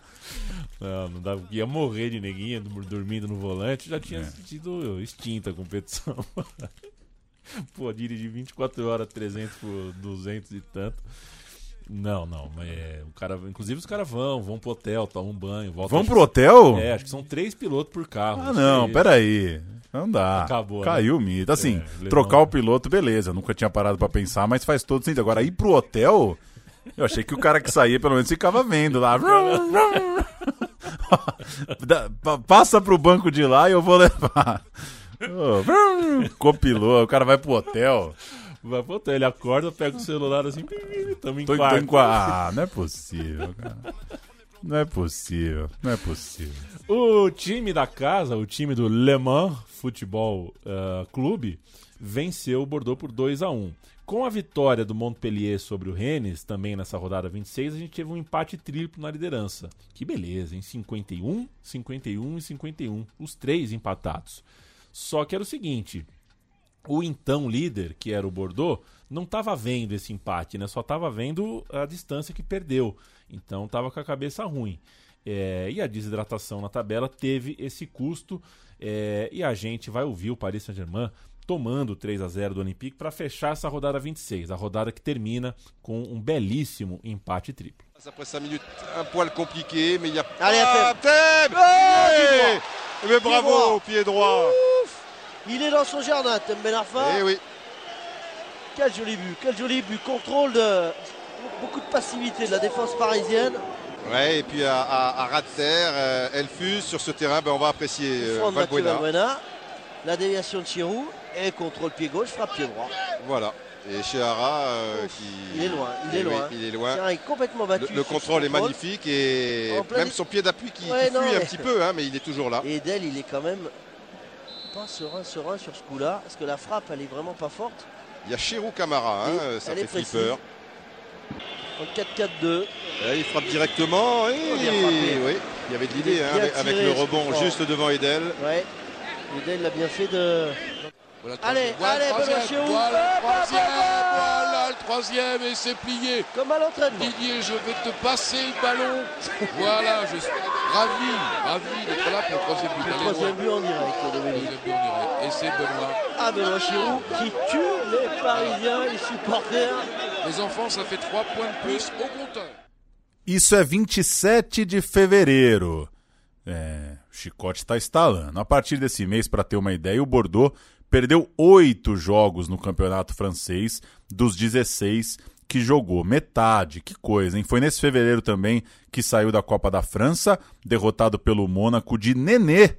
Não, não dava. Ia morrer de neguinha dormindo no volante, já tinha É. sido extinta a competição. [LAUGHS] Pô, dirigir 24 horas, 300 por 200 e tanto. Não, não. mas É, o cara, inclusive os caras vão, vão pro hotel, tomam um banho, voltam. Vão pro hotel? É, acho que são três pilotos por carro. Ah, não, peraí. Não dá. Acabou, né? Caiu o mito. Assim, É, trocar o piloto, beleza. Nunca tinha parado pra pensar, mas faz todo sentido. Agora, ir pro hotel, eu achei que o cara que saía, pelo menos, ficava vendo lá. [LAUGHS] Passa pro banco de lá e eu vou levar. Ô, [LAUGHS] Copilou, o cara vai pro hotel. Vai hotel, ele acorda, pega o celular assim, [LAUGHS] tamo em Tô, tô quarto. em qua- Ah, não é possível, cara. Não é possível, não é possível. O time da casa, o time do Le Mans Futebol ah, Clube, venceu o Bordeaux por 2 a 1 Com a vitória do Montpellier sobre o Rennes, também nessa rodada 26, a gente teve um empate triplo na liderança. Que beleza, em 51, 51 e 51, os três empatados. Só que era o seguinte, o então líder, que era o Bordeaux, não estava vendo esse empate, né? Só estava vendo a distância que perdeu. Então estava com a cabeça ruim. É, e a desidratação na tabela teve esse custo. é, e a gente vai ouvir o Paris Saint-Germain tomando 3 a 0 do Olympique para fechar essa rodada 26, a rodada que termina com um belíssimo empate triplo. Après 5 minutes, un poil compliqué, mais il y a. Allez, Ah, Thème. Thème Eh pied droit. Pied bravo, droit. Il est dans son jardin, Thème Ben Arfa. Eh oui. Quel joli but, quel joli but. Contrôle de beaucoup de passivité de la défense parisienne. Ouais, et puis à, à, à ras de terre, euh, elle fuse sur ce terrain, ben on va apprécier euh, Valbuena. Valbuena. La déviation de Chirou. Et contrôle pied gauche, frappe pied droit. Voilà. Et chez Hara, euh, qui. Il est loin, il est Eh oui, loin. il est loin. Est complètement battu. Le, contrôle est magnifique et même son pied d'appui qui, Ouais, fuit un petit peu, hein, mais il est toujours là. Et Edel, il est quand même pas serein, serein sur ce coup-là. Parce que la frappe, elle est vraiment pas forte. Il y a Chirou Camara, hein, Et ça fait flipper. En 4-4-2. Et il frappe directement. Et Oh, bien frappé. oui, il y avait de l'idée hein, avec, tiré, le rebond juste devant Edel. Ouais. Edel l'a bien fait de. allez, Voilà le allez, Benoît troisième, Chirou. Voilà voilà le troisième et c'est plié. Comme à l'entraînement. Didier, je vais te passer le ballon. voilà, je suis ravi, ravi d'être là pour le troisième but. Le troisième but en direct, Dominique. Troisième but en direct. Et c'est Benoît. Ah, Benoît Chirou qui tue les Parisiens, les supporters. Les enfants, ça fait 3 points de plus au compteur. Isso é 27 de fevereiro. É, o chicote está estalando. A partir desse mês, para ter uma ideia, o Bordeaux perdeu oito jogos no campeonato francês dos 16 que jogou. Metade, que coisa, hein? Foi nesse fevereiro também que saiu da Copa da França, derrotado pelo Mônaco de Nenê.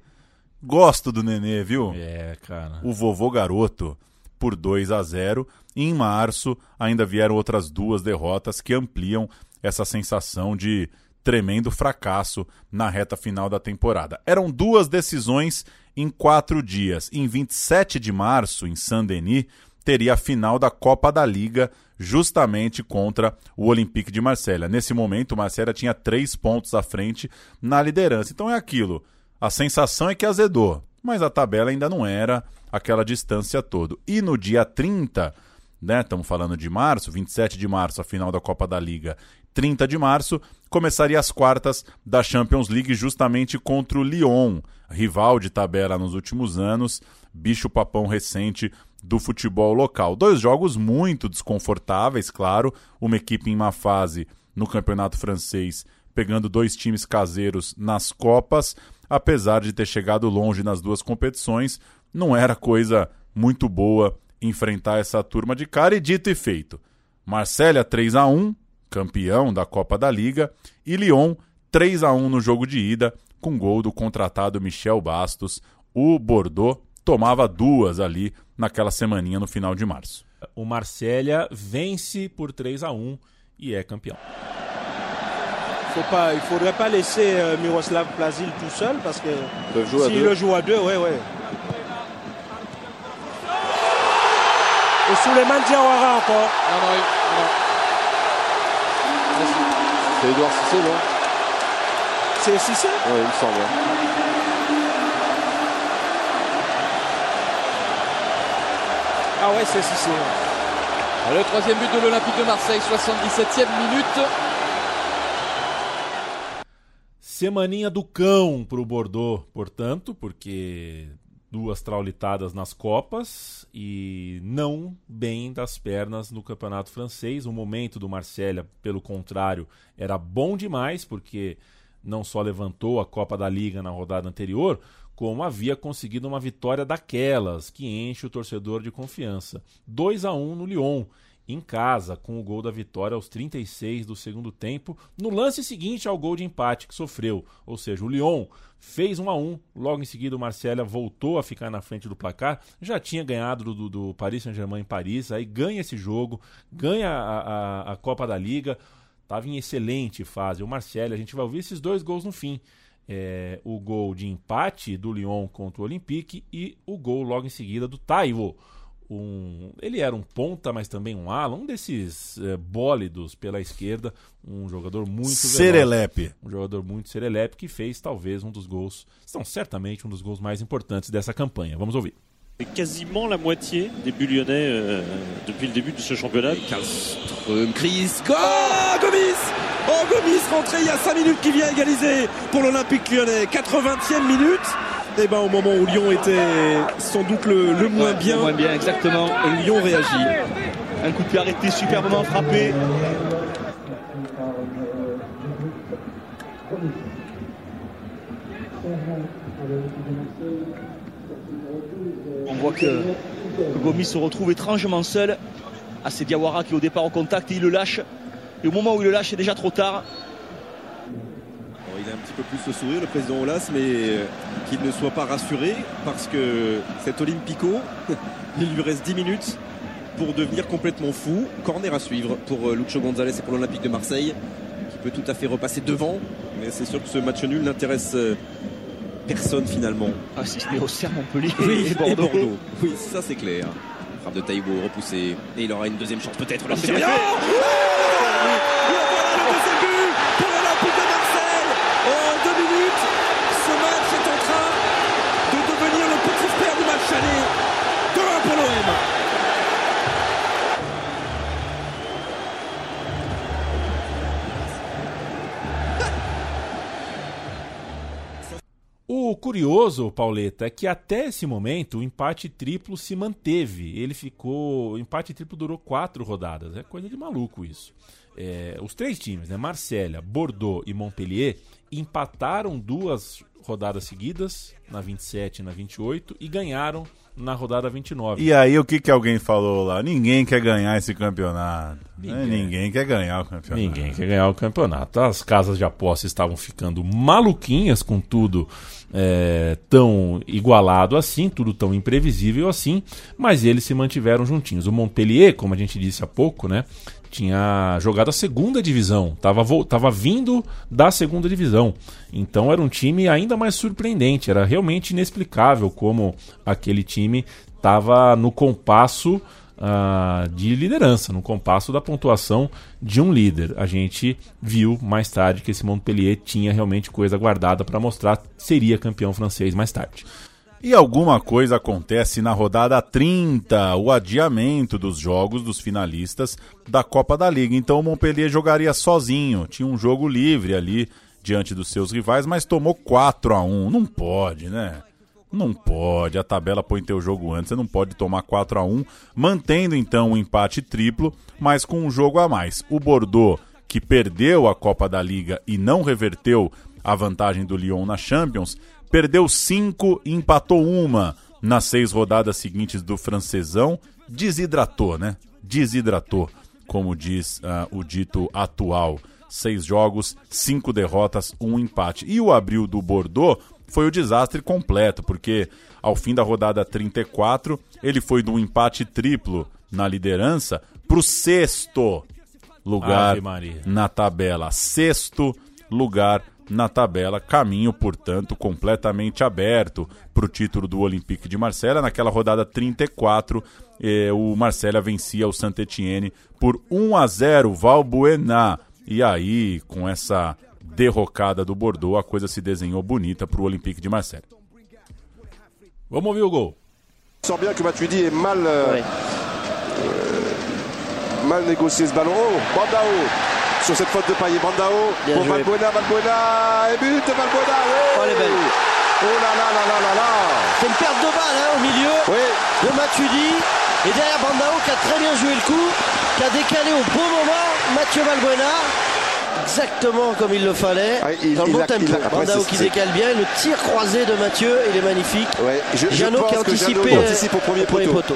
Gosto do Nenê, viu? É, cara. o vovô garoto por 2 a 0 e em março ainda vieram outras duas derrotas que ampliam essa sensação de tremendo fracasso na reta final da temporada. Eram duas decisões em quatro dias. Em 27 de março, em Saint-Denis, teria a final da Copa da Liga justamente contra o Olympique de Marselha. Nesse momento, o Marselha tinha três pontos à frente na liderança. Então é aquilo. A sensação é que azedou, mas a tabela ainda não era aquela distância toda. E no dia 30, né, estamos falando de março, 27 de março, a final da Copa da Liga, 30 de março, começaria as quartas da Champions League justamente contra o Lyon, rival de tabela nos últimos anos, bicho papão recente do futebol local. Dois jogos muito desconfortáveis, claro, uma equipe em má fase no campeonato francês, pegando dois times caseiros nas Copas, apesar de ter chegado longe nas duas competições, não era coisa muito boa enfrentar essa turma de cara e dito e feito. Marsella 3 a 1, campeão da Copa da Liga, e Lyon 3 a 1 no jogo de ida, com gol do contratado Michel Bastos. O Bordeaux tomava duas ali naquela semaninha no final de março. O Marselha vence por 3 a 1 e é campeão. Faut pas, il ne faudrait pas laisser euh, Miroslav Plazil tout seul parce que s'il le joue à deux, ouais, ouais. Et Souleymane Diawara encore. Non, non, non. C'est Edouard Cissé, non C'est Cissé Ouais, il me semble. Ah ouais, c'est Cissé. Le troisième but de l'Olympique de Marseille, 77e minute. Semaninha do cão pro Bordeaux, portanto, porque duas traulitadas nas Copas e não bem das pernas no campeonato francês. O momento do Marselha, pelo contrário, era bom demais, porque não só levantou a Copa da Liga na rodada anterior, como havia conseguido uma vitória daquelas que enche o torcedor de confiança. 2 a 1 no Lyon, em casa, com o gol da vitória aos 36 do segundo tempo, no lance seguinte ao gol de empate que sofreu. Ou seja, o Lyon fez 1 a 1 logo em seguida o Marcelo voltou a ficar na frente do placar, já tinha ganhado do, do Paris Saint-Germain em Paris, aí ganha esse jogo, ganha a, a, a Copa da Liga, estava em excelente fase. O Marcelo, a gente vai ouvir esses dois gols no fim. É, o gol de empate do Lyon contra o Olympique e o gol logo em seguida do Taiwo um, ele era um ponta, mas também um ala, um desses é, bólidos pela esquerda, um jogador muito serelepe, veloz, um jogador muito serelepe que fez talvez um dos gols, são certamente um dos gols mais importantes dessa campanha. Vamos ouvir. Quasiment la moitié des buts lyonnais euh, depuis le début de ce championnat. Chris, Gomis Oh Gomis rentré il y a 5 minutes qui vient égaliser pour l'Olympique lyonnais. 80e minute eh ben, au moment où Lyon était sans doute le, le moins ouais, bien. Le moins bien, exactement. Lyon réagit. Un coup de pied arrêté, superbement frappé. On voit que, que Gomis se retrouve étrangement seul. Ah, c'est Diawara qui est au départ au contact et il le lâche. Et au moment où il le lâche, c'est déjà trop tard. Bon, il a un petit peu plus le sourire, le président Olas, mais qu'il ne soit pas rassuré parce que cet Olympico, [LAUGHS] il lui reste 10 minutes pour devenir complètement fou. Corner à suivre pour Lucho González et pour l'Olympique de Marseille, qui peut tout à fait repasser devant. Mais c'est sûr que ce match nul n'intéresse personne finalement. Ah, si ce n'est au Serre Montpellier oui, et Bordeaux. Et Bordeaux. Oui, ça c'est clair. Frappe de Taïbo repoussée. Et il aura une deuxième chance peut-être. De Marseille. Train de devenir le petit frère du match aller. 2-1 pour l'OM. O curioso, Pauleta, é que até esse momento o empate triplo se manteve. Ele ficou. O empate triplo durou quatro rodadas. É coisa de maluco isso. É, os três times, né? Marselha, Bordeaux e Montpellier, empataram duas rodadas seguidas, na 27 e na 28, e ganharam na rodada 29. E aí o que, que alguém falou lá? Ninguém quer ganhar esse campeonato. Ninguém. Né? Ninguém quer ganhar o campeonato. Ninguém quer ganhar o campeonato. As casas de aposta estavam ficando maluquinhas com tudo é, tão igualado assim, tudo tão imprevisível assim, mas eles se mantiveram juntinhos. O Montpellier, como a gente disse há pouco, né? Tinha jogado a segunda divisão, estava tava vindo da segunda divisão. Então era um time ainda mais surpreendente, era realmente inexplicável como aquele time estava no compasso uh, de liderança, no compasso da pontuação de um líder. A gente viu mais tarde que esse Montpellier tinha realmente coisa guardada para mostrar seria campeão francês mais tarde. E alguma coisa acontece na rodada 30, o adiamento dos jogos dos finalistas da Copa da Liga. Então o Montpellier jogaria sozinho, tinha um jogo livre ali diante dos seus rivais, mas tomou 4 a 1 Não pode, né? Não pode, a tabela põe teu jogo antes, você não pode tomar 4 a 1 mantendo então um empate triplo, mas com um jogo a mais. O Bordeaux, que perdeu a Copa da Liga e não reverteu a vantagem do Lyon na Champions, perdeu cinco e empatou uma nas seis rodadas seguintes do francesão. Desidratou, né? Desidratou, como diz uh, o dito atual. Seis jogos, cinco derrotas, um empate. E o abril do Bordeaux foi o desastre completo, porque ao fim da rodada 34, ele foi do empate triplo na liderança para o sexto lugar na tabela. Sexto lugar na tabela, caminho, portanto, completamente aberto para o título do Olympique de Marselha. Naquela rodada 34, eh, o Marselha vencia o Saint-Etienne por 1 a 0, Valbuena. E aí, com essa derrocada do Bordeaux, a coisa se desenhou bonita para o Olympique de Marselha. Vamos ouvir o gol. sent bien que Matuidi est mal, euh, euh, mal négocié ce ballon. Oh, Bandao sur cette faute de Payet. Bandao Bien pour joué. Valbuena, Valbuena et but de Valbuena. oui. Oh, elle est belle. Oh là là là là là là C'est une perte de balle hein, au milieu de Matuidi. Et derrière Bandao qui a très bien joué le coup, qui a décalé au bon moment Mathieu Valbuena. Exactement comme il le fallait. il- dans le il bon a- tempo. il a- après, Bandao qui décale bien. Et le tir croisé de Mathieu, il est magnifique. Ouais, je, je Jeannot pense qui a anticipé, Jeannot euh, anticipe au premier au premier poteau. poteau.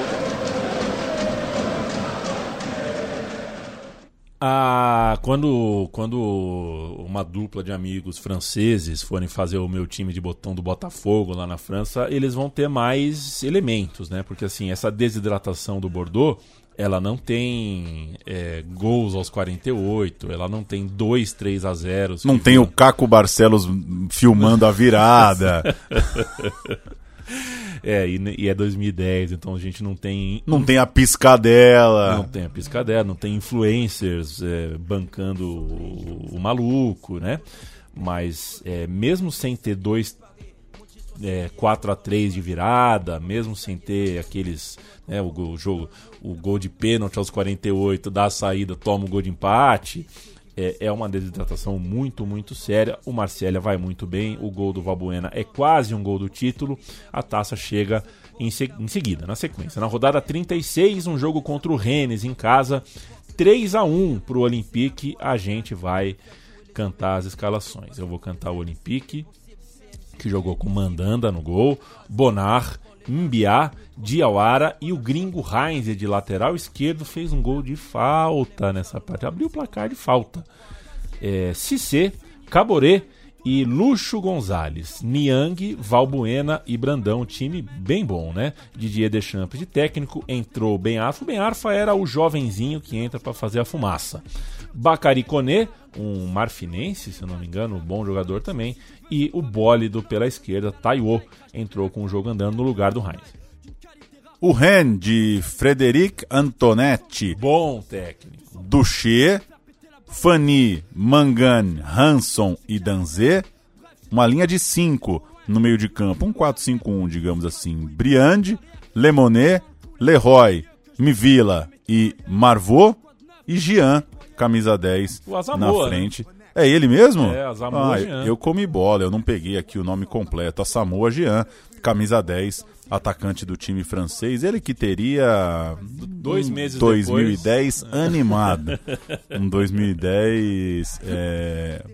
Ah, quando, quando uma dupla de amigos franceses forem fazer o meu time de botão do Botafogo lá na França, eles vão ter mais elementos, né? Porque assim, essa desidratação do Bordeaux, ela não tem é, gols aos 48, ela não tem 2, 3 a 0. Não tem o Caco Barcelos filmando a virada. [LAUGHS] É, e, e é 2010, então a gente não tem. Não tem a piscadela. Não tem a piscadela, não tem influencers é, bancando o, o maluco, né? Mas é, mesmo sem ter dois é, 4 a 3 de virada, mesmo sem ter aqueles. Né, o, o jogo, o gol de pênalti aos 48, dá a saída, toma o gol de empate. É, é uma desidratação muito, muito séria. O Marcélia vai muito bem. O gol do Valbuena é quase um gol do título. A taça chega em, se- em seguida, na sequência. Na rodada 36, um jogo contra o Rennes em casa. 3 a 1 para o Olympique. A gente vai cantar as escalações. Eu vou cantar o Olympique, que jogou com Mandanda no gol, Bonar, Mbiá, Diawara e o gringo Heinz de lateral esquerdo fez um gol de falta nessa parte. Abriu o placar de falta. É, Cissé, Caboré e Luxo Gonzalez, Niang, Valbuena e Brandão. Time bem bom, né? Didier Deschamps de técnico, entrou Ben Arfa. O Ben Arfa era o jovenzinho que entra para fazer a fumaça. Bacari Koné, um marfinense, se não me engano, um bom jogador também. E o bólido pela esquerda, Taiwo, entrou com o jogo andando no lugar do Heinz. O Ren de Frederic Antonetti. Bom técnico. Duché, Fanny, Mangan, Hanson e Danzé. Uma linha de 5 no meio de campo. Um 4-5-1, digamos assim. Briande, Lemonet, Leroy, Mivila e Marvô. E Jean, camisa 10, O Asamoah, na frente. É ele mesmo? É, Asamoah ah, Jean. Eu comi bola, eu não peguei aqui o nome completo. A Samoa Jean, camisa 10, atacante do time francês. Ele que teria. Dois meses 2010 animado. Um 2010. é,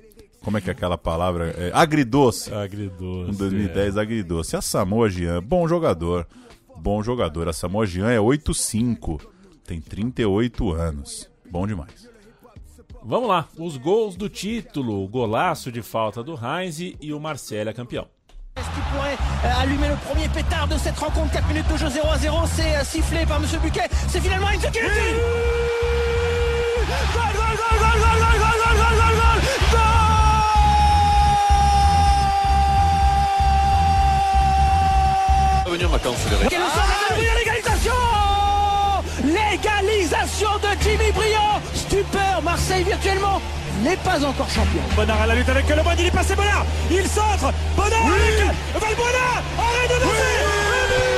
Como é que é aquela palavra? É, agridoce. Agridoce. Um 2010 agridoce. A Samoa Jean, bom jogador. Bom jogador. A Samoa Jean é 8'5. Tem 38 anos. Bom demais. Vamos lá, os gols do título, o golaço de falta do Heinz e o Marcélia campeão. Qui pourrait euh, allumer le premier pétard de cette rencontre 4 minutes de jeu 0 à 0 C'est euh, sifflé par Monsieur Buquet C'est finalement Enzo qui le tire Gol, gol, gol, gol, gol, gol, gol, gol, gol, gol, gol. Quel sort de L'égalisation de Jimmy Briand super Marseille virtuellement n'est pas encore champion. Bonnard à la lutte avec le Bonne, il est passé Bonnard, il centre, Bonnard oui. avec Valbuena, arrête de danser. Oui.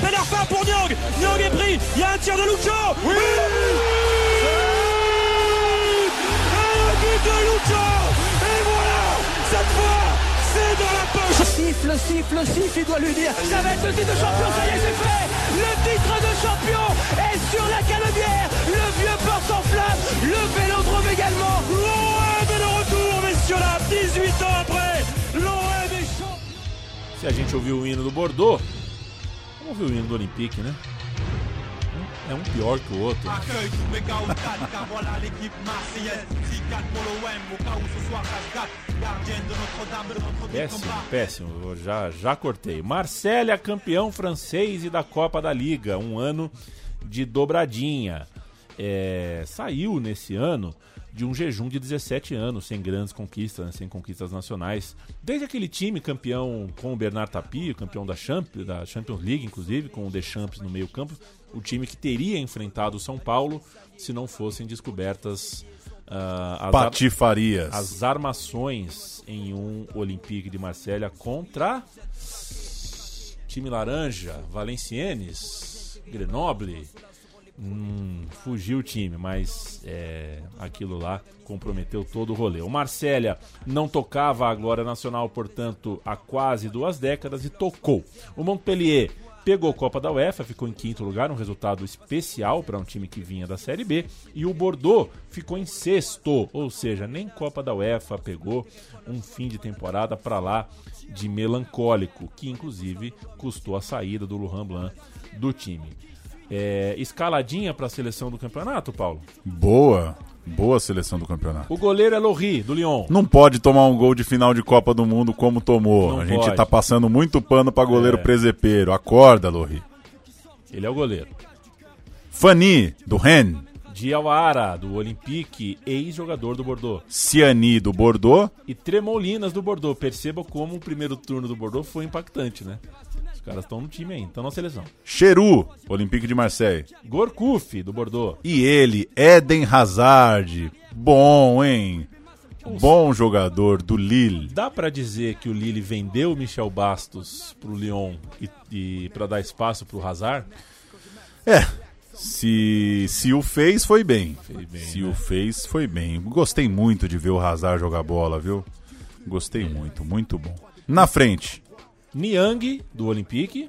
Ben Arfa pour Nyang. Nyang est pris. Il y a un tir de Lucho. Oui, oui but de Lucho. Et voilà Cette fois, c'est dans la poche. Siffle, siffle, siffle, il doit lui dire Ça va être le titre de champion, ça y est, c'est fait. Le titre de champion est sur la canebière Le vieux port s'enflamme, le vélodrome également. L'OM est de retour, messieurs dames 18 ans après L'OM est champion. Se a gente ouviu o hino do Bordeaux, vamos ouvir o hino do Olympique, né? É um pior que o outro. Accueille tous [LAUGHS] mes gars au stade, car voilà l'équipe marseillaise. 6-4 pour l'OM, au cas où ce soir ça se gâte. Gardienne de Notre-Dame, de notre vie Péssimo, péssimo. Eu já, já cortei. Marcélia, campeão francês e da Copa da Liga. Um ano de dobradinha. É, saiu nesse ano de um jejum de 17 anos, sem grandes conquistas, né, sem conquistas nacionais. Desde aquele time campeão com o Bernard Tapie, campeão da Champions, da Champions League, inclusive, com o Deschamps no meio campo, o time que teria enfrentado o São Paulo se não fossem descobertas ah, as ar- Patifarias. as armações em um Olympique de Marselha contra time laranja, Valenciennes, Grenoble. Hum, fugiu o time, mas é, aquilo lá comprometeu todo o rolê. O Marsella não tocava a glória nacional, portanto, há quase duas décadas e tocou. O Montpellier pegou Copa da UEFA, ficou em quinto lugar, um resultado especial para um time que vinha da Série B, e o Bordeaux ficou em sexto, ou seja, nem Copa da UEFA pegou um fim de temporada para lá de melancólico, que inclusive custou a saída do Laurent Blanc do time. É, escaladinha para a seleção do campeonato, Paulo? Boa, boa seleção do campeonato. O goleiro é Lorri, do Lyon. Não pode tomar um gol de final de Copa do Mundo como tomou. Não a gente pode. tá passando muito pano para goleiro É. presepeiro. Acorda, Lorri. Ele é o goleiro. Fani, do Ren. Diawara, do Olympique, ex-jogador do Bordeaux. Ciani, do Bordeaux. E Tremolinas, do Bordeaux. Perceba como o primeiro turno do Bordeaux foi impactante, né? Os caras estão no time ainda, estão na seleção. Cheru, Olympique de Marseille. Gorkuf, do Bordeaux. E ele, Eden Hazard. Bom, hein? Bom jogador do Lille. Dá pra dizer que o Lille vendeu o Michel Bastos pro Lyon e, e para dar espaço pro Hazard? É. Se, se o fez, foi bem. bem, se né? o fez, foi bem. Gostei muito de ver o Hazard jogar bola, viu? Gostei muito, muito bom. Na frente. Niang, do Olympique.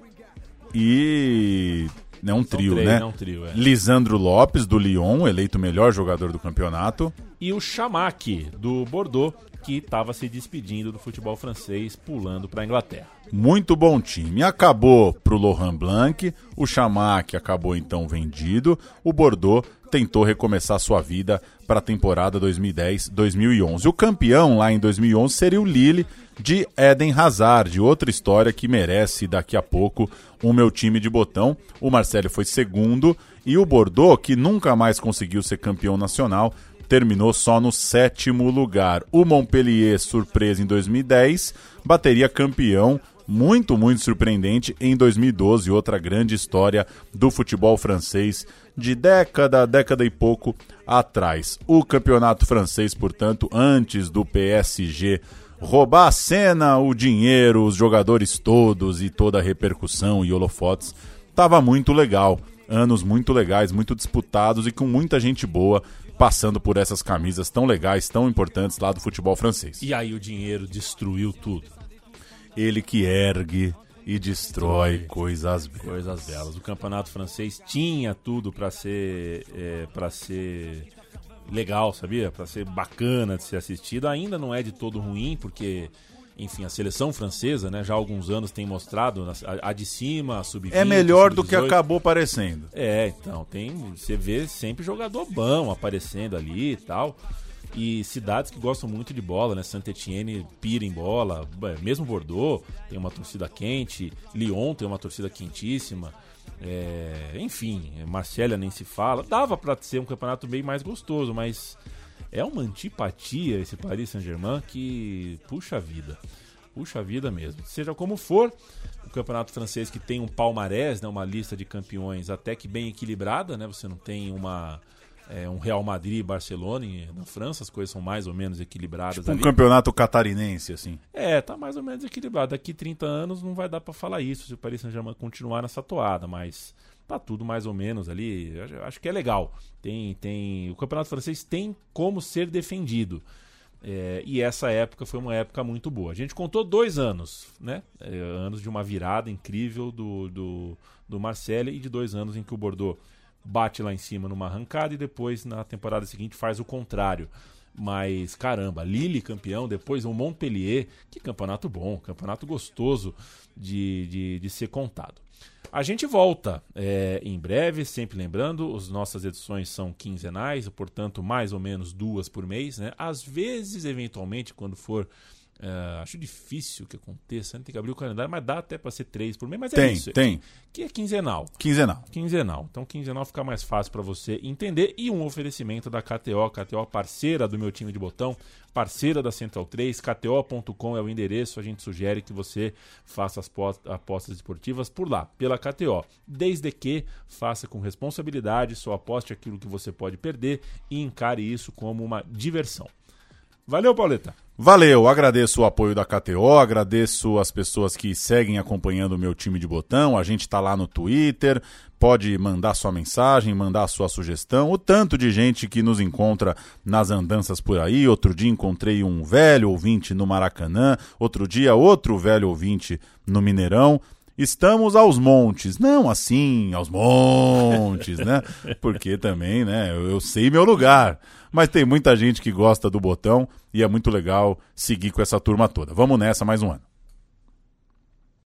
E. É um trio, três, né? né? Um trio, é. Lisandro Lopes, do Lyon, eleito o melhor jogador do campeonato. E o Chamac, do Bordeaux, que estava se despedindo do futebol francês, pulando para a Inglaterra. Muito bom time. Acabou pro Laurent Blanc, o Chamac acabou então vendido, o Bordeaux tentou recomeçar sua vida para a temporada 2010-2011. O campeão lá em 2011 seria o Lille de Eden Hazard, outra história que merece daqui a pouco o meu time de botão. O Marcelo foi segundo e o Bordeaux, que nunca mais conseguiu ser campeão nacional, terminou só no sétimo lugar. O Montpellier, surpresa em 2010, bateria campeão muito, muito surpreendente em 2012, outra grande história do futebol francês de década, década e pouco atrás. O campeonato francês, portanto, antes do PSG roubar a cena, o dinheiro, os jogadores todos e toda a repercussão e holofotes, estava muito legal. Anos muito legais, muito disputados e com muita gente boa passando por essas camisas tão legais, tão importantes lá do futebol francês. E aí o dinheiro destruiu tudo. Ele que ergue e destrói coisas belas. Coisas belas. O campeonato francês tinha tudo para ser é, para ser legal, sabia? Para ser bacana de ser assistido. Ainda não é de todo ruim, porque enfim, a seleção francesa, né, já há alguns anos tem mostrado a, a de cima, a sub-20. É melhor do sub-18. que acabou parecendo. É, então, tem, você vê sempre jogador bom aparecendo ali e tal. E cidades que gostam muito de bola, né? Saint-Etienne pira em bola, é, mesmo Bordeaux tem uma torcida quente, Lyon tem uma torcida quentíssima. É, enfim, Marselha nem se fala. Dava para ser um campeonato bem mais gostoso, mas é uma antipatia esse Paris Saint-Germain que puxa vida. Puxa vida mesmo. Seja como for, o campeonato francês que tem um palmarés, né, uma lista de campeões até que bem equilibrada, né? Você não tem uma é, um Real Madrid e Barcelona na França, as coisas são mais ou menos equilibradas Tipo um ali. campeonato catarinense, assim. É, tá mais ou menos equilibrado. Daqui 30 anos não vai dar pra falar isso se o Paris Saint-Germain continuar nessa toada, mas tá tudo mais ou menos ali. Acho que é legal. Tem, tem, o campeonato francês tem como ser defendido. É, e essa época foi uma época muito boa. A gente contou dois anos, né? É, anos de uma virada incrível do, do, do Marseille e de dois anos em que o Bordeaux bate lá em cima numa arrancada e depois na temporada seguinte faz o contrário. Mas caramba, Lille campeão, depois o Montpellier, que campeonato bom, campeonato gostoso de, de, de ser contado. A gente volta é, em breve, sempre lembrando, as nossas edições são quinzenais, portanto, mais ou menos duas por mês. Né? Às vezes, eventualmente, quando for. É, acho difícil que aconteça, né? tem que abrir o calendário, mas dá até para ser três por mês. Mas é Tem, isso. tem. Que é quinzenal. Quinzenal. Quinzenal. Então, quinzenal fica mais fácil para você entender. E um oferecimento da KTO, KTO parceira do meu time de botão, parceira da Central 3, KTO.com é o endereço. A gente sugere que você faça as pos- apostas esportivas por lá, pela KTO. Desde que faça com responsabilidade, só aposte aquilo que você pode perder e encare isso como uma diversão. Valeu, Pauleta. Valeu, agradeço o apoio da KTO, agradeço as pessoas que seguem acompanhando o meu time de botão. A gente tá lá no Twitter, pode mandar sua mensagem, mandar sua sugestão. O tanto de gente que nos encontra nas andanças por aí. Outro dia encontrei um velho ouvinte no Maracanã, outro dia outro velho ouvinte no Mineirão. Estamos aos montes, não assim, aos montes, né? Porque também, né, eu, eu sei meu lugar. Mas tem muita gente que gosta do botão e é muito legal seguir com essa turma toda. Vamos nessa mais um ano.